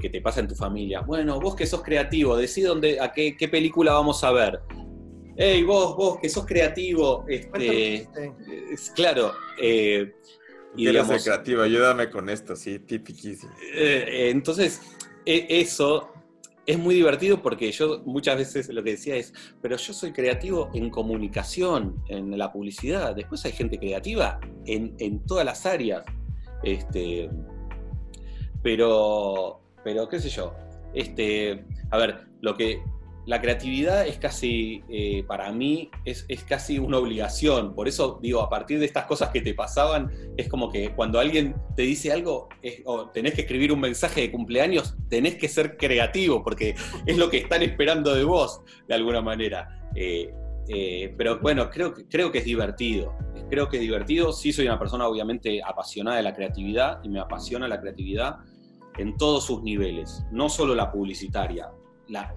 que te pasa en tu familia. Bueno, vos que sos creativo, decí dónde, a qué, película vamos a ver. Hey, vos, vos que sos creativo, este, es, claro. Eh, y Quiero ser creativo, ayúdame con esto, sí, tipiquísimo. Eh, entonces, e, eso es muy divertido porque yo muchas veces lo que decía es, pero yo soy creativo en comunicación, en la publicidad. Después hay gente creativa en, en todas las áreas. Este, pero, pero qué sé yo. Este, a ver, lo que la creatividad es casi, eh, para mí, es, casi una obligación. Por eso digo, a partir de estas cosas que te pasaban, es como que cuando alguien te dice algo, o tenés que escribir un mensaje de cumpleaños, tenés que ser creativo, porque es lo que están esperando de vos, de alguna manera. Eh, eh, pero bueno, creo, creo que es divertido. Creo que es divertido. Sí soy una persona obviamente apasionada de la creatividad y me apasiona la creatividad en todos sus niveles, no solo la publicitaria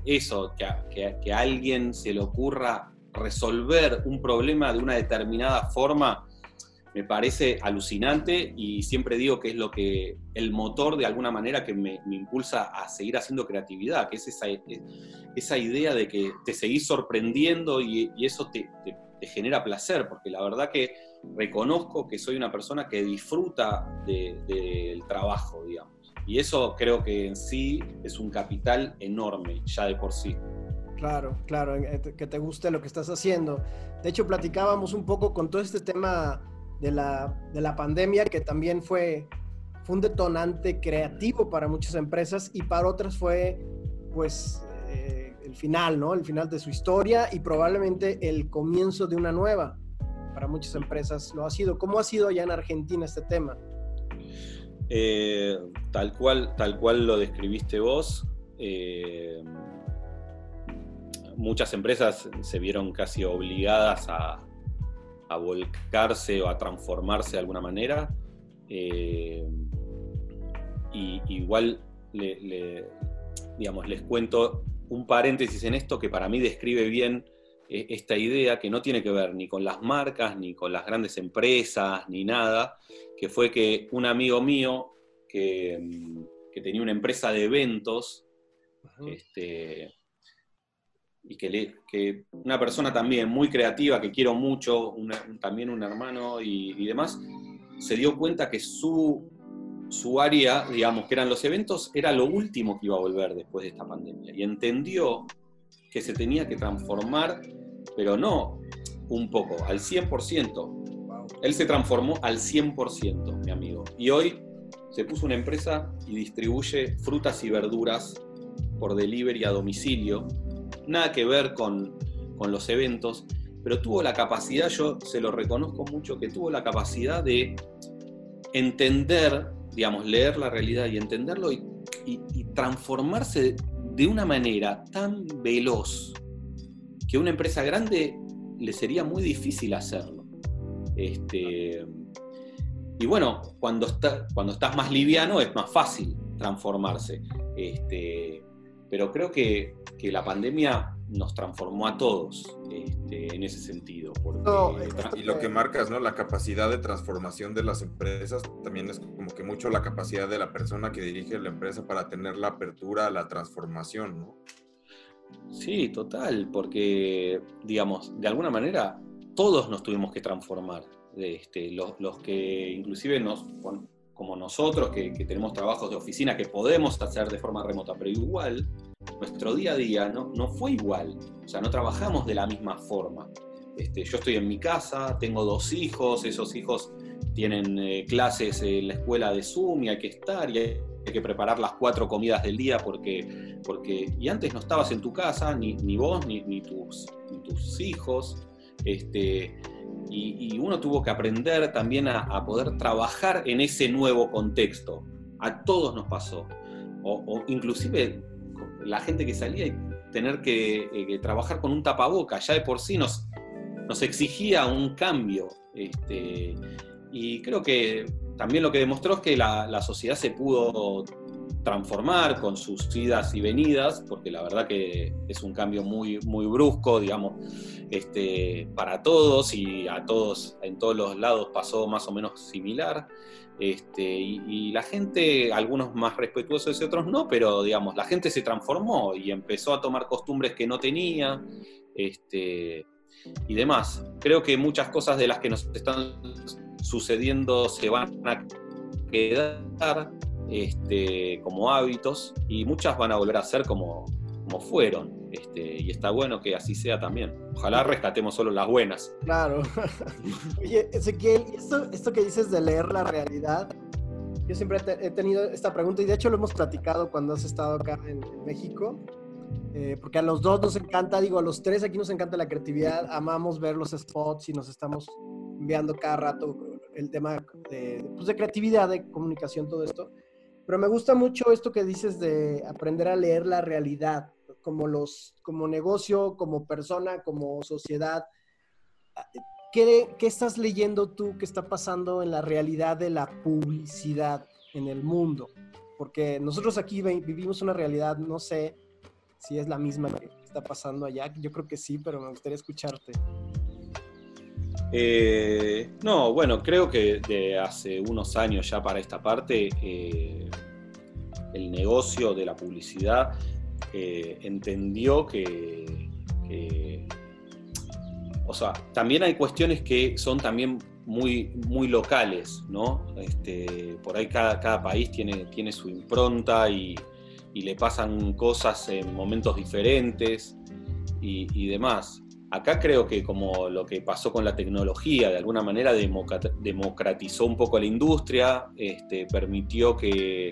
eso, que a, alguien se le ocurra resolver un problema de una determinada forma, me parece alucinante y siempre digo que es lo que el motor de alguna manera que me, impulsa a seguir haciendo creatividad, que es esa, esa idea de que te seguís sorprendiendo y, eso te, genera placer, porque la verdad que reconozco que soy una persona que disfruta del trabajo, digamos. Y eso creo que en sí es un capital enorme, ya de por sí. Claro, claro, eh, que te guste lo que estás haciendo. De hecho, platicábamos un poco con todo este tema de la, de la pandemia, que también fue, fue un detonante creativo para muchas empresas y para otras fue, pues, eh, el final, ¿no? El final de su historia y probablemente el comienzo de una nueva. Para muchas empresas lo ha sido. ¿Cómo ha sido allá en Argentina este tema? Eh, tal, cual, tal cual lo describiste vos, eh, muchas empresas se vieron casi obligadas a, volcarse o a transformarse de alguna manera. Eh, y igual digamos, les cuento un paréntesis en esto que para mí describe bien esta idea que no tiene que ver ni con las marcas, ni con las grandes empresas, ni nada, que fue que un amigo mío que, mm, tenía una empresa de eventos, este, y que, que, una persona también muy creativa, que quiero mucho, también un hermano y, demás, se dio cuenta que su, su área, digamos, que eran los eventos, era lo último que iba a volver después de esta pandemia. Y entendió que se tenía que transformar, pero no un poco, al 100%. Él se transformó al 100%, mi amigo. Y hoy se puso una empresa y distribuye frutas y verduras por delivery a domicilio. Nada que ver con, los eventos, pero tuvo la capacidad, yo se lo reconozco mucho, que tuvo la capacidad de entender, digamos, leer la realidad y entenderlo y, y transformarse de una manera tan veloz que a una empresa grande le sería muy difícil hacerlo. Este, y bueno, cuando, está, cuando estás más liviano es más fácil transformarse. Este, pero creo que, la pandemia nos transformó a todos este, en ese sentido. y lo que marcas, ¿no? La capacidad de transformación de las empresas también es como que mucho la capacidad de la persona que dirige la empresa para tener la apertura a la transformación, ¿no? Sí, total, porque, digamos, de alguna manera todos nos tuvimos que transformar. Este, los, que inclusive nos, como nosotros, que, tenemos trabajos de oficina que podemos hacer de forma remota, pero igual, nuestro día a día no, no fue igual. O sea, no trabajamos de la misma forma. Este, yo estoy en mi casa, tengo dos hijos, esos hijos tienen eh, clases en la escuela de Zoom y hay que estar y hay, que preparar las cuatro comidas del día porque, porque y antes no estabas en tu casa, ni, ni vos, ni, ni, tus, tus hijos. Este, y, uno tuvo que aprender también a, poder trabajar en ese nuevo contexto. A todos nos pasó. O, inclusive la gente que salía y tener eh, que, trabajar con un tapaboca, ya de por sí nos, nos exigía un cambio. Este, y creo que también lo que demostró es que la, sociedad se pudo transformar con sus idas y venidas, porque la verdad que es un cambio muy, muy brusco, digamos, este, para todos y a todos, en todos los lados pasó más o menos similar. Este, y, la gente, algunos más respetuosos y otros no, pero digamos, la gente se transformó y empezó a tomar costumbres que no tenía este, y demás. Creo que muchas cosas de las que nos están sucediendo se van a quedar este, como hábitos y muchas van a volver a ser como, como fueron. Este, y está bueno que así sea también. Ojalá rescatemos solo las buenas. Claro. Oye, Ezequiel, esto, esto que dices de leer la realidad, yo siempre he tenido esta pregunta y de hecho lo hemos platicado cuando has estado acá en, México. Eh, porque a los dos nos encanta, digo, a los tres aquí nos encanta la creatividad, amamos ver los spots y nos estamos enviando cada rato el tema de, pues de creatividad, de comunicación, todo esto. Pero me gusta mucho esto que dices de aprender a leer la realidad, como, los, como negocio, como persona, como sociedad. ¿Qué, ¿Qué, estás leyendo tú que está pasando en la realidad de la publicidad en el mundo? Porque nosotros aquí vivimos una realidad, no sé si es la misma que está pasando allá. Yo creo que sí, pero me gustaría escucharte. Eh, no, bueno, creo que de hace unos años ya para esta parte, eh, el negocio de la publicidad eh, entendió que, o sea, también hay cuestiones que son también muy, muy locales, ¿no? Este, por ahí cada, cada país tiene, tiene su impronta y, le pasan cosas en momentos diferentes y, y demás. Acá creo que como lo que pasó con la tecnología, de alguna manera democratizó un poco la industria, este, permitió que,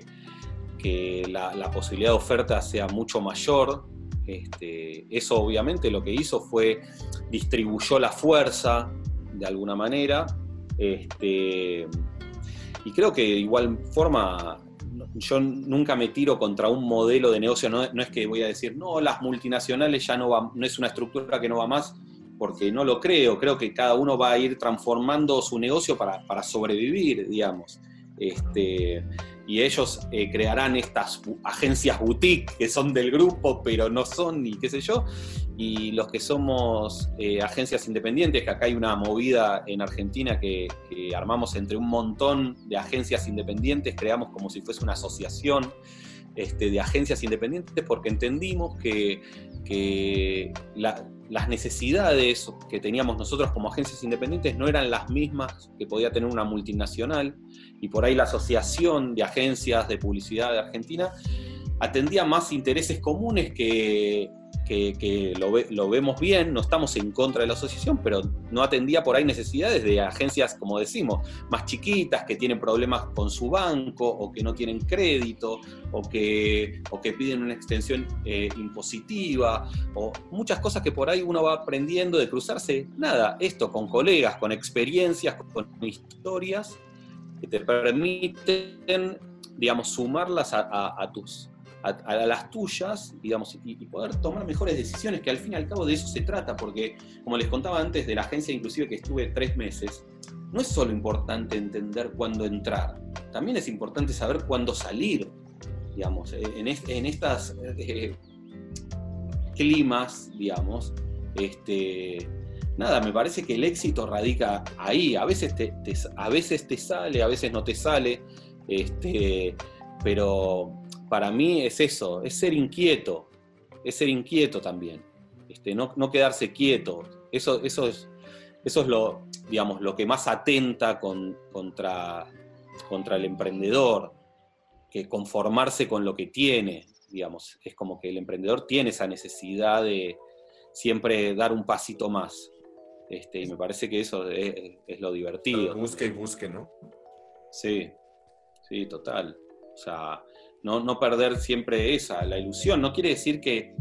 la, posibilidad de oferta sea mucho mayor. Este, eso obviamente lo que hizo fue distribuyó la fuerza de alguna manera. Este, y creo que de igual forma yo nunca me tiro contra un modelo de negocio, no, es que voy a decir, no, las multinacionales ya no van, no es una estructura que no va más, porque no lo creo, creo que cada uno va a ir transformando su negocio para, para sobrevivir, digamos. Este, y ellos eh, crearán estas agencias boutique que son del grupo, pero no son ni qué sé yo, y los que somos eh, agencias independientes, que acá hay una movida en Argentina que, armamos entre un montón de agencias independientes, creamos como si fuese una asociación este, de agencias independientes, porque entendimos que, las necesidades que teníamos nosotros como agencias independientes no eran las mismas que podía tener una multinacional, y por ahí la Asociación de Agencias de Publicidad de Argentina atendía más intereses comunes que que, lo, vemos bien, no estamos en contra de la asociación, pero no atendía por ahí necesidades de agencias, como decimos, más chiquitas, que tienen problemas con su banco o que no tienen crédito o que, o que piden una extensión eh, impositiva o muchas cosas que por ahí uno va aprendiendo de cruzarse. Nada, esto con colegas, con experiencias, con historias que te permiten, digamos, sumarlas a tus a, las tuyas, digamos, y, poder tomar mejores decisiones, que al fin y al cabo de eso se trata, porque como les contaba antes de la agencia inclusive que estuve tres meses, no es solo importante entender cuándo entrar, también es importante saber cuándo salir, digamos, en, en estas eh, climas, digamos, este, nada, me parece que el éxito radica ahí, a veces te, a veces te sale, a veces no te sale, este, pero para mí es eso, es ser inquieto, es ser inquieto también, este, no, quedarse quieto. Eso, eso, es, eso es lo, digamos, lo que más atenta contra, contra el emprendedor, que conformarse con lo que tiene, digamos, es como que el emprendedor tiene esa necesidad de siempre dar un pasito más. Este, y me parece que eso es, es lo divertido. Busque y busque, ¿no? Sí, sí, total. O sea, no, perder siempre esa, la ilusión. No quiere decir que,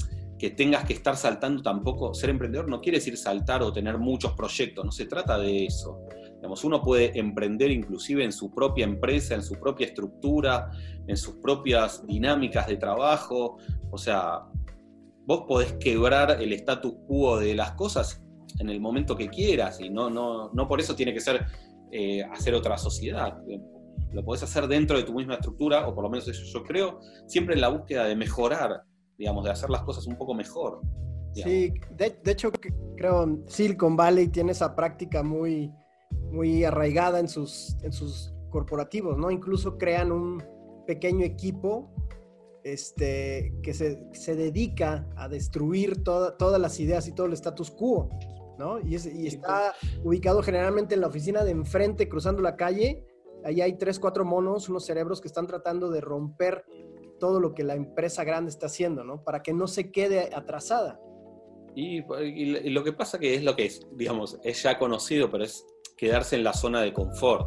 tengas que estar saltando tampoco, ser emprendedor no quiere decir saltar o tener muchos proyectos, no se trata de eso. Digamos, uno puede emprender inclusive en su propia empresa, en su propia estructura, en sus propias dinámicas de trabajo. O sea, vos podés quebrar el status quo de las cosas en el momento que quieras y no, no, no por eso tiene que ser eh, hacer otra sociedad lo podés hacer dentro de tu misma estructura, o por lo menos eso yo creo, siempre en la búsqueda de mejorar, digamos, de hacer las cosas un poco mejor. Sí, de, hecho creo Silicon Valley tiene esa práctica muy, muy arraigada en sus, en sus corporativos, ¿no? Incluso crean un pequeño equipo este, que se, se dedica a destruir todas las ideas y todo el status quo, ¿no? Y, y está ubicado generalmente en la oficina de enfrente, cruzando la calle. Ahí hay tres, cuatro monos, unos cerebros que están tratando de romper todo lo que la empresa grande está haciendo, ¿no? Para que no se quede atrasada. Y, lo que pasa que es lo que es, digamos, es ya conocido, pero es quedarse en la zona de confort.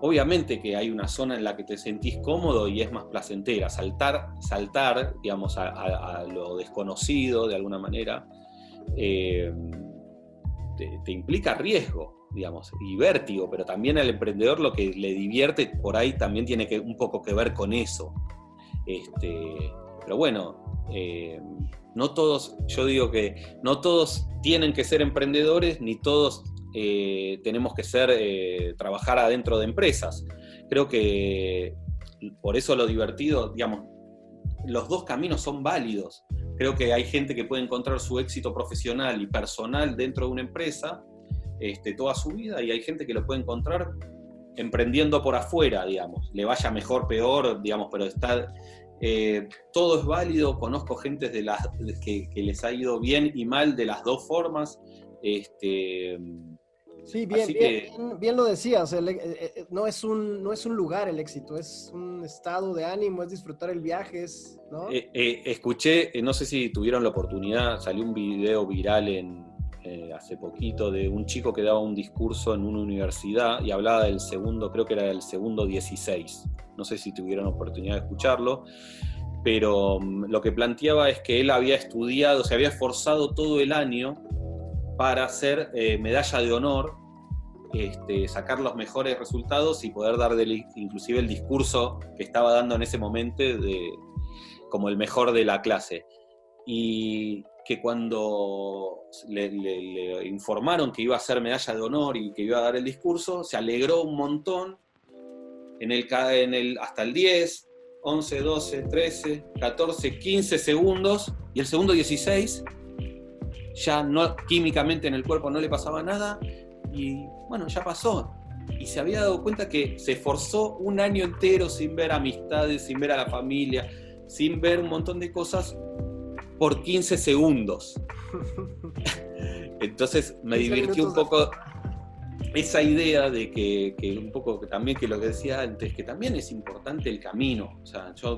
Obviamente que hay una zona en la que te sentís cómodo y es más placentera. Saltar, saltar digamos, a, lo desconocido de alguna manera, eh, te, implica riesgo, digamos, y vértigo, pero también al emprendedor lo que le divierte por ahí también tiene que, un poco que ver con eso. Este, pero bueno, eh, no todos, yo digo que no todos tienen que ser emprendedores, ni todos eh, tenemos que ser, eh, trabajar adentro de empresas. Creo que por eso lo divertido, digamos, los dos caminos son válidos. Creo que hay gente que puede encontrar su éxito profesional y personal dentro de una empresa este, toda su vida y hay gente que lo puede encontrar emprendiendo por afuera, digamos, le vaya mejor, peor, digamos, pero está, eh, todo es válido, conozco gente de las, que, les ha ido bien y mal de las dos formas. Este, sí, bien, bien, lo decías, eh, eh, no, es un, no es un lugar el éxito, es un estado de ánimo, es disfrutar el viaje, ¿no? escuché, no sé si tuvieron la oportunidad, salió un video viral en, hace poquito de un chico que daba un discurso en una universidad y hablaba del segundo, creo que era el segundo 16 no sé si tuvieron oportunidad de escucharlo, pero mm, lo que planteaba es que él había estudiado, se había esforzado todo el año para hacer eh, medalla de honor, este, sacar los mejores resultados y poder dar inclusive el discurso que estaba dando en ese momento de, como el mejor de la clase. Y que cuando le, informaron que iba a ser medalla de honor y que iba a dar el discurso, se alegró un montón en el, en el, hasta el 10, 11, 12, 13, 14, 15 segundos y el segundo 16 ya no, químicamente en el cuerpo no le pasaba nada y bueno, ya pasó. Y se había dado cuenta que se esforzó un año entero sin ver amistades, sin ver a la familia, sin ver un montón de cosas por 15 segundos. Entonces me divirtió un poco esa idea de que, un poco también que lo que decía antes, que también es importante el camino. O sea, yo,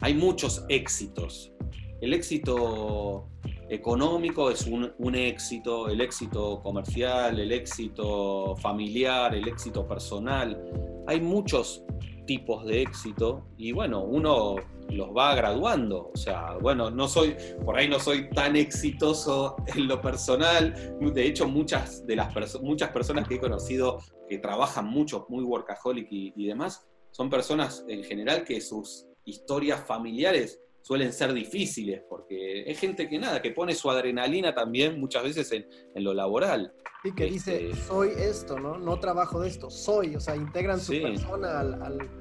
hay muchos éxitos. El éxito económico es un, éxito, el éxito comercial, el éxito familiar, el éxito personal. Hay muchos tipos de éxito y bueno, uno los va graduando. O sea, bueno, no soy, por ahí no soy tan exitoso en lo personal. De hecho, muchas de las muchas personas que he conocido que trabajan mucho, muy workaholic y, demás, son personas en general que sus historias familiares suelen ser difíciles, porque es gente que nada, que pone su adrenalina también muchas veces en, lo laboral. Y que dice, este, soy esto, ¿no? No trabajo de esto, soy, o sea, integran su persona al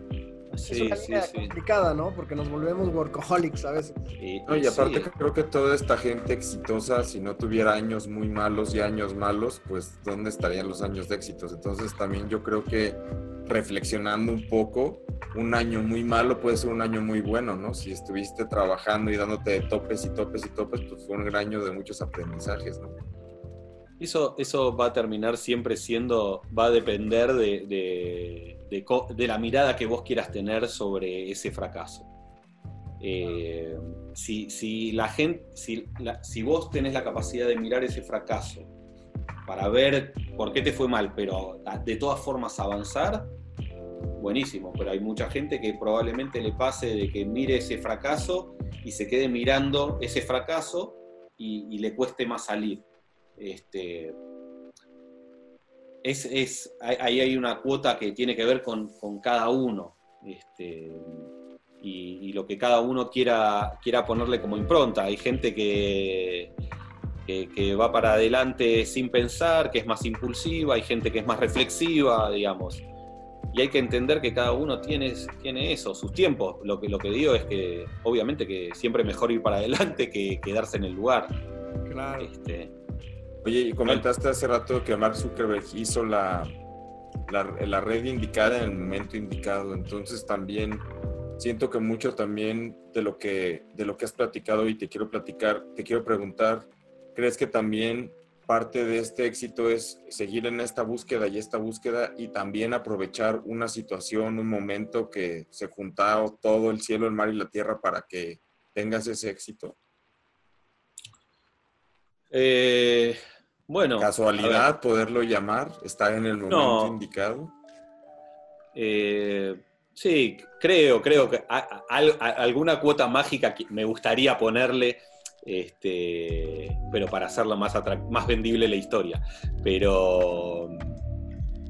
es una línea complicada, ¿no? Porque nos volvemos workaholics a veces. y aparte creo que toda esta gente exitosa, si no tuviera años muy malos y años malos, pues ¿dónde estarían los años de éxitos? Entonces también yo creo que reflexionando un poco, un año muy malo puede ser un año muy bueno, ¿no? Si estuviste trabajando y dándote topes y topes y topes, pues fue un gran año de muchos aprendizajes, ¿no? Eso, eso va a terminar siempre siendo, va a depender de de, la mirada que vos quieras tener sobre ese fracaso. Eh, si, la gente, si, si vos tenés la capacidad de mirar ese fracaso para ver por qué te fue mal, pero de todas formas avanzar, buenísimo, pero hay mucha gente que probablemente le pase de que mire ese fracaso y se quede mirando ese fracaso y, y le cueste más salir. Este, es, ahí hay una cuota que tiene que ver con, cada uno. Este, y, lo que cada uno quiera, quiera ponerle como impronta. Hay gente que, que, va para adelante sin pensar, que es más impulsiva, hay gente que es más reflexiva, digamos. y hay que entender que cada uno tiene, tiene eso, sus tiempos. Lo que, lo que digo es que obviamente que siempre es mejor ir para adelante que quedarse en el lugar. Claro. Este, Oye, y comentaste hace rato que Mark Zuckerberg hizo la, la, red indicada en el momento indicado, entonces también siento que mucho también de lo que, de lo que has platicado y te quiero platicar, te quiero preguntar, ¿crees que también parte de este éxito es seguir en esta búsqueda y esta búsqueda y también aprovechar una situación, un momento que se juntó todo el cielo, el mar y la tierra para que tengas ese éxito? Eh, bueno. ¿Casualidad poderlo llamar? ¿Está en el momento indicado? Eh, sí, creo, creo que alguna cuota mágica que me gustaría ponerle este, pero para hacerlo más, más vendible la historia. Pero,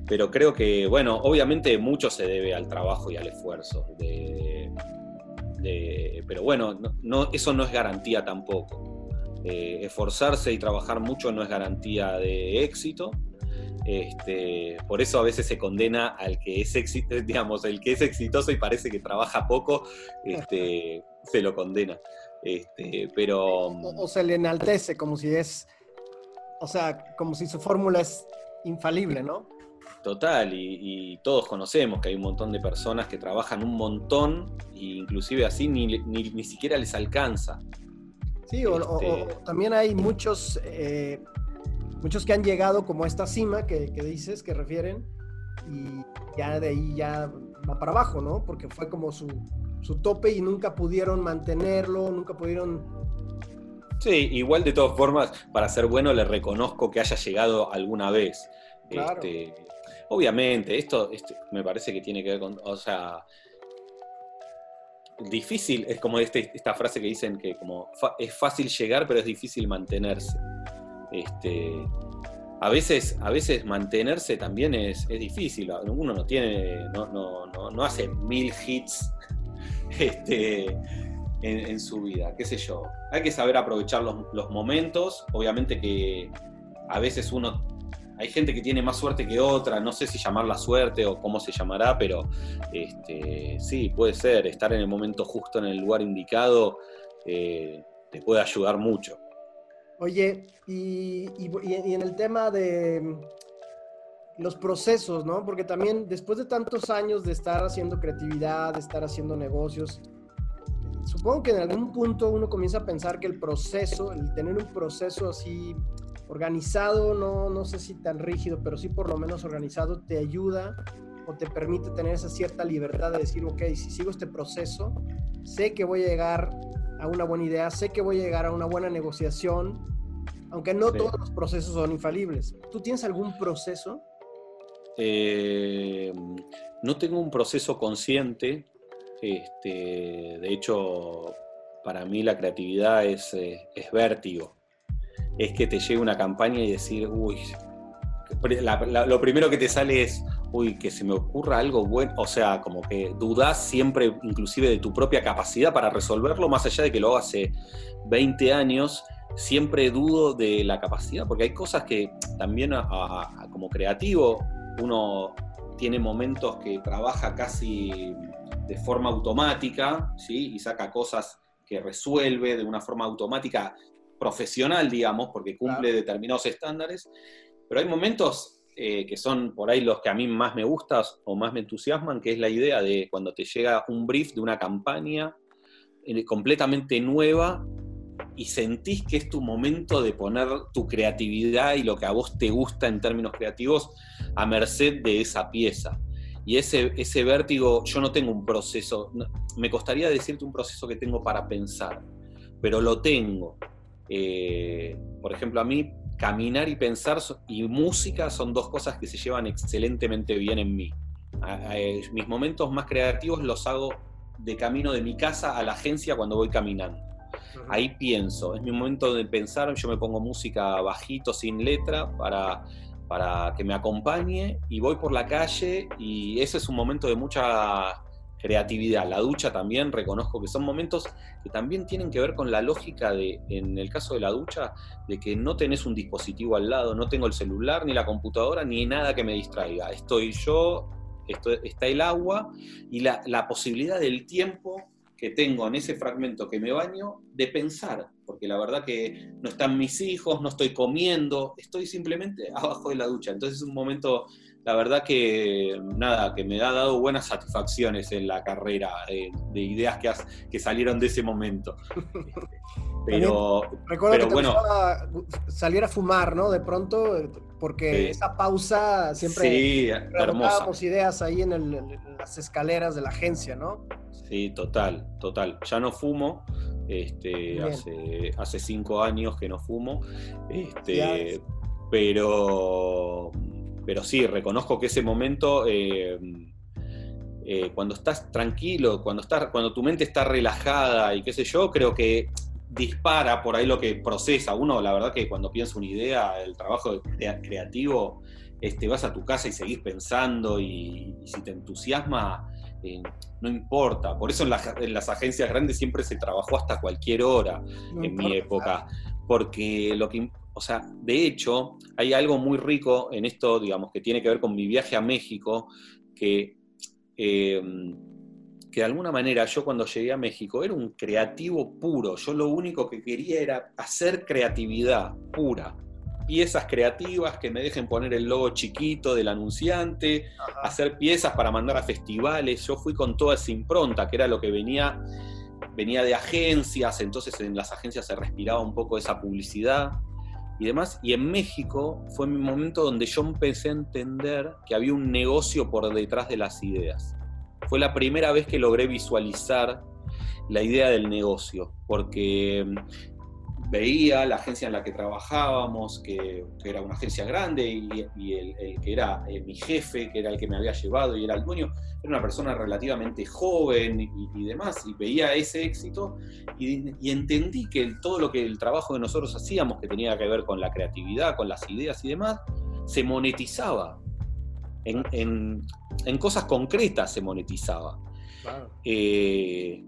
pero creo que, bueno, obviamente mucho se debe al trabajo y al esfuerzo. pero bueno, no, eso no es garantía tampoco. Eh, esforzarse y trabajar mucho no es garantía de éxito. Este, por eso a veces se condena al que es digamos, el que es exitoso y parece que trabaja poco, este, se lo condena. Este, pero. O, se le enaltece como si es. O sea, como si su fórmula es infalible, ¿no? Total, y, todos conocemos que hay un montón de personas que trabajan un montón, e inclusive así ni, ni, siquiera les alcanza. Sí, o, este también hay muchos, eh, muchos que han llegado como a esta cima que, que, dices, que refieren, y ya de ahí ya va para abajo, ¿no? Porque fue como su, su tope y nunca pudieron mantenerlo, nunca pudieron... Sí, igual de todas formas, para ser bueno le reconozco que haya llegado alguna vez. Este, obviamente, esto, me parece que tiene que ver con, o sea, difícil, es como este, esta frase que dicen que como es fácil llegar, pero es difícil mantenerse. Este, a veces, a veces mantenerse también es, difícil. Uno no tiene, no, no, no hace mil hits este, en, su vida, qué sé yo. Hay que saber aprovechar los, momentos, obviamente que a veces uno, hay gente que tiene más suerte que otra, no sé si llamarla suerte o cómo se llamará, pero este, sí, puede ser, estar en el momento justo en el lugar indicado eh, te puede ayudar mucho. Oye, y, en el tema de los procesos, ¿no? Porque también después de tantos años de estar haciendo creatividad, de estar haciendo negocios, supongo que en algún punto uno comienza a pensar que el proceso, el tener un proceso así organizado, no, no sé si tan rígido, pero sí por lo menos organizado, te ayuda o te permite tener esa cierta libertad de decir, ok, si sigo este proceso, sé que voy a llegar a una buena idea, sé que voy a llegar a una buena negociación, aunque no todos los procesos son infalibles. ¿Tú tienes algún proceso? Eh, no tengo un proceso consciente. Este, de hecho, para mí la creatividad es, eh, es vértigo. Es que te llegue una campaña y decir, uy, lo primero que te sale es, uy, que se me ocurra algo bueno, o sea, como que dudas siempre inclusive de tu propia capacidad para resolverlo, más allá de que lo hace 20 años, siempre dudo de la capacidad, porque hay cosas que también como creativo uno tiene momentos que trabaja casi de forma automática, ¿sí? Y saca cosas que resuelve de una forma automática profesional, digamos, porque cumple determinados estándares. Pero hay momentos eh, que son por ahí los que a mí más me gustan o más me entusiasman, que es la idea de cuando te llega un brief de una campaña eh, completamente nueva y sentís que es tu momento de poner tu creatividad y lo que a vos te gusta en términos creativos a merced de esa pieza. Y ese, ese vértigo, yo no tengo un proceso, me costaría decirte un proceso que tengo para pensar, pero lo tengo. Eh, por ejemplo, a mí caminar y pensar y música son dos cosas que se llevan excelentemente bien en mí. mis momentos más creativos los hago de camino de mi casa a la agencia cuando voy caminando. Ahí pienso, es mi momento de pensar, yo me pongo música bajito, sin letra, para, para que me acompañe y voy por la calle y ese es un momento de mucha creatividad. La ducha también, reconozco que son momentos que también tienen que ver con la lógica de, en el caso de la ducha, de que no tenés un dispositivo al lado, no tengo el celular, ni la computadora, ni nada que me distraiga. Estoy yo esto, está el agua y la, la posibilidad del tiempo que tengo en ese fragmento que me baño de pensar, porque la verdad que no están mis hijos, no estoy comiendo, estoy simplemente abajo de la ducha. Entonces es un momento, la verdad que nada, que me ha dado buenas satisfacciones en la carrera, eh, de ideas que, que salieron de ese momento. Pero, Recuerdo que te bueno, salir a fumar, ¿no? De pronto, porque esa pausa siempre sí, ideas ahí en, las escaleras de la agencia, ¿no? Sí, total, total. Ya no fumo, este, hace, hace cinco años que no fumo, este, pero, pero sí, reconozco que ese momento, eh, eh, cuando estás tranquilo, cuando, estás, cuando tu mente está relajada y qué sé yo, creo que dispara por ahí lo que procesa. Uno, la verdad que cuando piensa una idea, el trabajo creativo, este, vas a tu casa y seguís pensando y, si te entusiasma, eh, no importa. Por eso en, las agencias grandes siempre se trabajó hasta cualquier hora en mi época. Porque lo que, o sea, de hecho, hay algo muy rico en esto, digamos, que tiene que ver con mi viaje a México, que eh, que de alguna manera yo cuando llegué a México era un creativo puro. Yo lo único que quería era hacer creatividad pura. Piezas creativas que me dejen poner el logo chiquito del anunciante, hacer piezas para mandar a festivales. Yo fui con toda esa impronta, que era lo que venía, venía de agencias, entonces en las agencias se respiraba un poco esa publicidad y demás. Y en México fue mi momento donde yo empecé a entender que había un negocio por detrás de las ideas fue la primera vez que logré visualizar la idea del negocio, porque veía la agencia en la que trabajábamos, que, era una agencia grande, y, el, que era eh, mi jefe, que era el que me había llevado y era el dueño, era una persona relativamente joven y, demás, y veía ese éxito y, entendí que todo lo que el trabajo que nosotros hacíamos, que tenía que ver con la creatividad, con las ideas y demás, se monetizaba en, cosas concretas se monetizaba. Eh,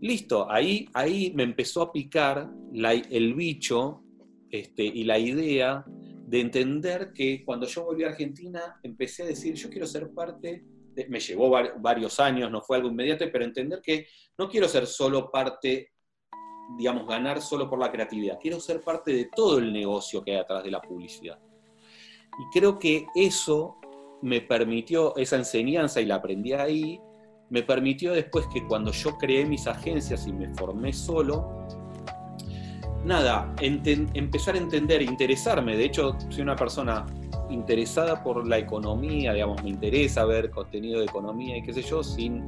listo, ahí, ahí me empezó a picar el bicho este, y la idea de entender que cuando yo volví a Argentina empecé a decir, yo quiero ser parte, me llevó varios años, no fue algo inmediato, pero entender que no quiero ser solo parte, digamos, ganar solo por la creatividad, quiero ser parte de todo el negocio que hay atrás de la publicidad. Y creo que eso me permitió esa enseñanza y la aprendí ahí, me permitió después que cuando yo creé mis agencias y me formé solo, nada, empezar a entender, interesarme. De hecho, soy una persona interesada por la economía, digamos, me interesa ver contenido de economía y qué sé yo, sin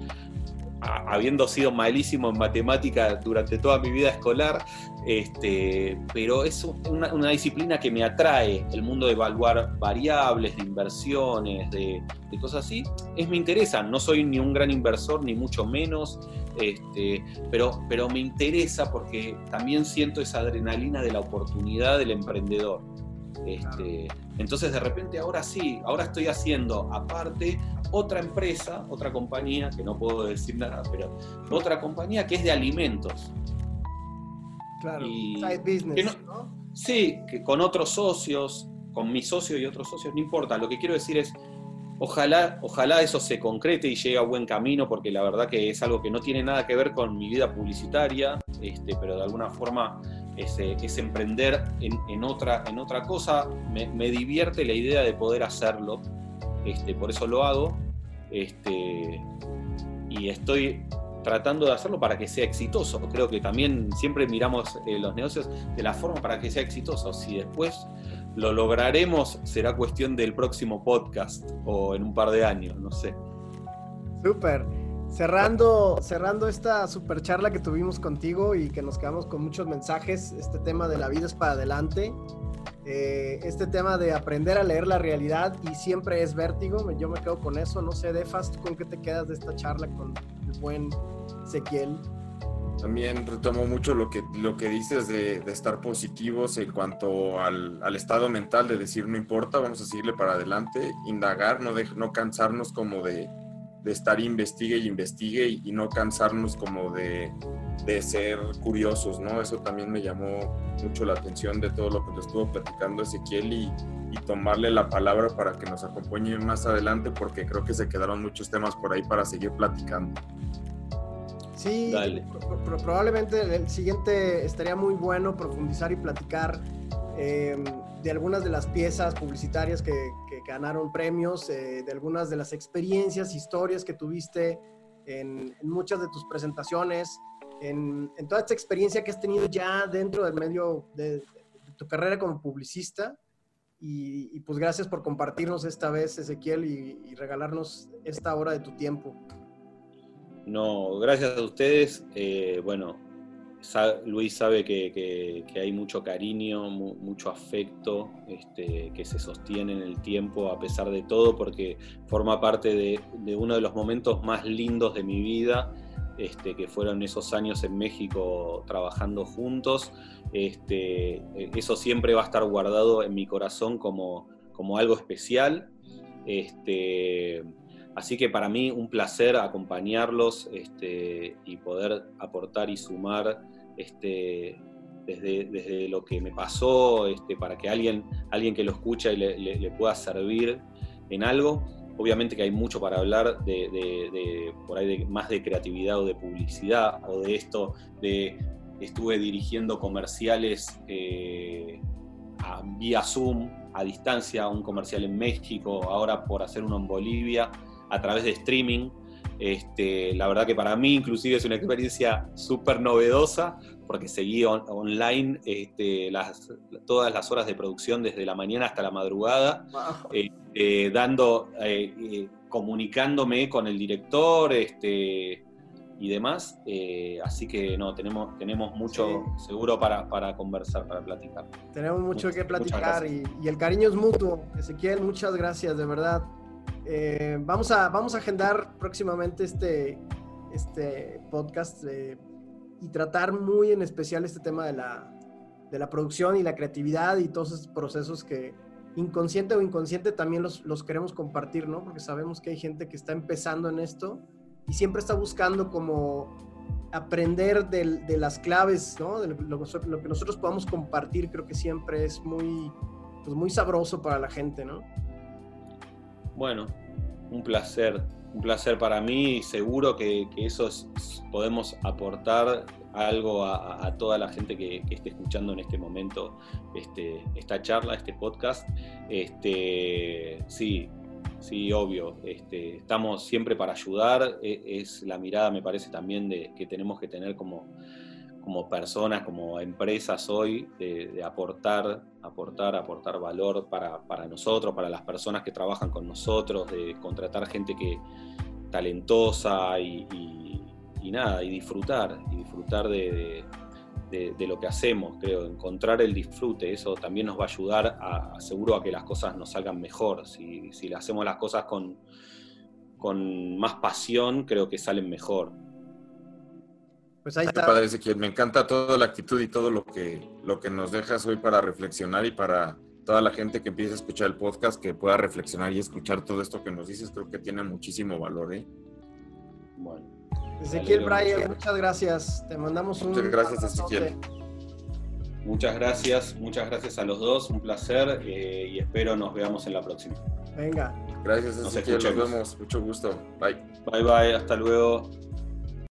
habiendo sido malísimo en matemática durante toda mi vida escolar, este, pero es una, disciplina que me atrae, el mundo de evaluar variables, de inversiones, de, cosas así, es me interesa, no soy ni un gran inversor, ni mucho menos, este, pero, pero me interesa porque también siento esa adrenalina de la oportunidad del emprendedor. Este, entonces de repente ahora sí, ahora estoy haciendo aparte otra empresa, otra compañía, que no puedo decir nada, pero otra compañía que es de alimentos. Claro, side business, no, Sí, que con otros socios, con mi socio y otros socios, no importa. Lo que quiero decir es, ojalá, ojalá eso se concrete y llegue a buen camino, porque la verdad que es algo que no tiene nada que ver con mi vida publicitaria, este, pero de alguna forma es, emprender en, otra, en otra cosa. Me, divierte la idea de poder hacerlo, este, por eso lo hago. Este, y estoy tratando de hacerlo para que sea exitoso. Creo que también siempre miramos eh, los negocios de la forma para que sea exitoso. Si después lo lograremos, será cuestión del próximo podcast o en un par de años, no sé. Súper. Cerrando, cerrando esta super charla que tuvimos contigo y que nos quedamos con muchos mensajes, este tema de la vida es para adelante, eh, este tema de aprender a leer la realidad y siempre es vértigo, yo me quedo con eso, no sé, Defas, ¿con qué te quedas de esta charla con el buen Ezequiel? También retomo mucho lo que, lo que dices de, estar positivos en cuanto al, al, estado mental, de decir no importa, vamos a seguirle para adelante, indagar, no, de, no cansarnos como de de estar investigue y investigue y, no cansarnos como de, de, ser curiosos, ¿no? Eso también me llamó mucho la atención de todo lo que nos estuvo platicando Ezequiel y, y tomarle la palabra para que nos acompañe más adelante porque creo que se quedaron muchos temas por ahí para seguir platicando. Sí, probablemente el siguiente estaría muy bueno profundizar y platicar em, de algunas de las piezas publicitarias que, ganaron premios, eh, de algunas de las experiencias, historias que tuviste en, muchas de tus presentaciones, en, toda esta experiencia que has tenido ya dentro del medio de, tu carrera como publicista. Y, pues gracias por compartirnos esta vez, Ezequiel, y, regalarnos esta hora de tu tiempo. No, gracias a ustedes. Eh, bueno, Luis sabe que, hay mucho cariño, mucho afecto este, que se sostiene en el tiempo a pesar de todo, porque forma parte de, uno de los momentos más lindos de mi vida, este, que fueron esos años en México trabajando juntos. Este, eso siempre va a estar guardado en mi corazón como, como algo especial. Así que para mí un placer acompañarlos este, y poder aportar y sumar este, desde, lo que me pasó este, para que alguien, alguien que lo escucha y le, pueda servir en algo. Obviamente que hay mucho para hablar de, por ahí más de creatividad o de publicidad o de esto de estuve dirigiendo comerciales eh, vía Zoom a distancia, un comercial en México, ahora por hacer uno en Bolivia a través de streaming. Este, la verdad que para mí inclusive es una experiencia súper novedosa porque seguí online este, las, todas las horas de producción desde la mañana hasta la madrugada, este, dando, eh, eh, comunicándome con el director este, y demás. Eh, así que no, tenemos, tenemos mucho seguro para, para, conversar, para platicar. Tenemos mucho que platicar y, y el cariño es mutuo. Ezequiel, muchas gracias, de verdad. Eh, vamos, a, vamos a agendar próximamente este, este podcast y tratar muy en especial este tema de la, de la producción y la creatividad y todos esos procesos que inconsciente o inconsciente también los, los queremos compartir, ¿no? Porque sabemos que hay gente que está empezando en esto y siempre está buscando como aprender de, de las claves, ¿no? De lo, lo, que nosotros podamos compartir, creo que siempre es muy, pues muy sabroso para la gente, ¿no? Bueno, un placer, un placer para mí seguro que, eso podemos aportar algo a, toda la gente que, esté escuchando en este momento este, esta charla, este podcast. Este, sí, sí, obvio. Este, estamos siempre para ayudar. E, es, la mirada, me parece, también de, que tenemos que tener como, como personas, como empresas hoy, de, aportar, aportar, aportar valor para, nosotros, para las personas que trabajan con nosotros, de contratar gente que talentosa y, nada, y disfrutar, y disfrutar de, lo que hacemos, creo, encontrar el disfrute, eso también nos va a ayudar a, seguro a que las cosas nos salgan mejor. Si, si hacemos las cosas con, con más pasión, creo que salen mejor. Pues ahí está. Padre Ezequiel, me encanta toda la actitud y todo lo que, lo que nos dejas hoy para reflexionar y para toda la gente que empiece a escuchar el podcast, que pueda reflexionar y escuchar todo esto que nos dices, creo que tiene muchísimo valor. ¿eh? Bueno. Ezequiel Brian, muchas gracias. Te mandamos un. Muchas gracias, Ezequiel. Muchas gracias, muchas gracias a los dos, un placer eh, y espero nos veamos en la próxima. Venga. Gracias, Ezequiel, nos vemos, mucho gusto. Bye. Bye, bye, hasta luego.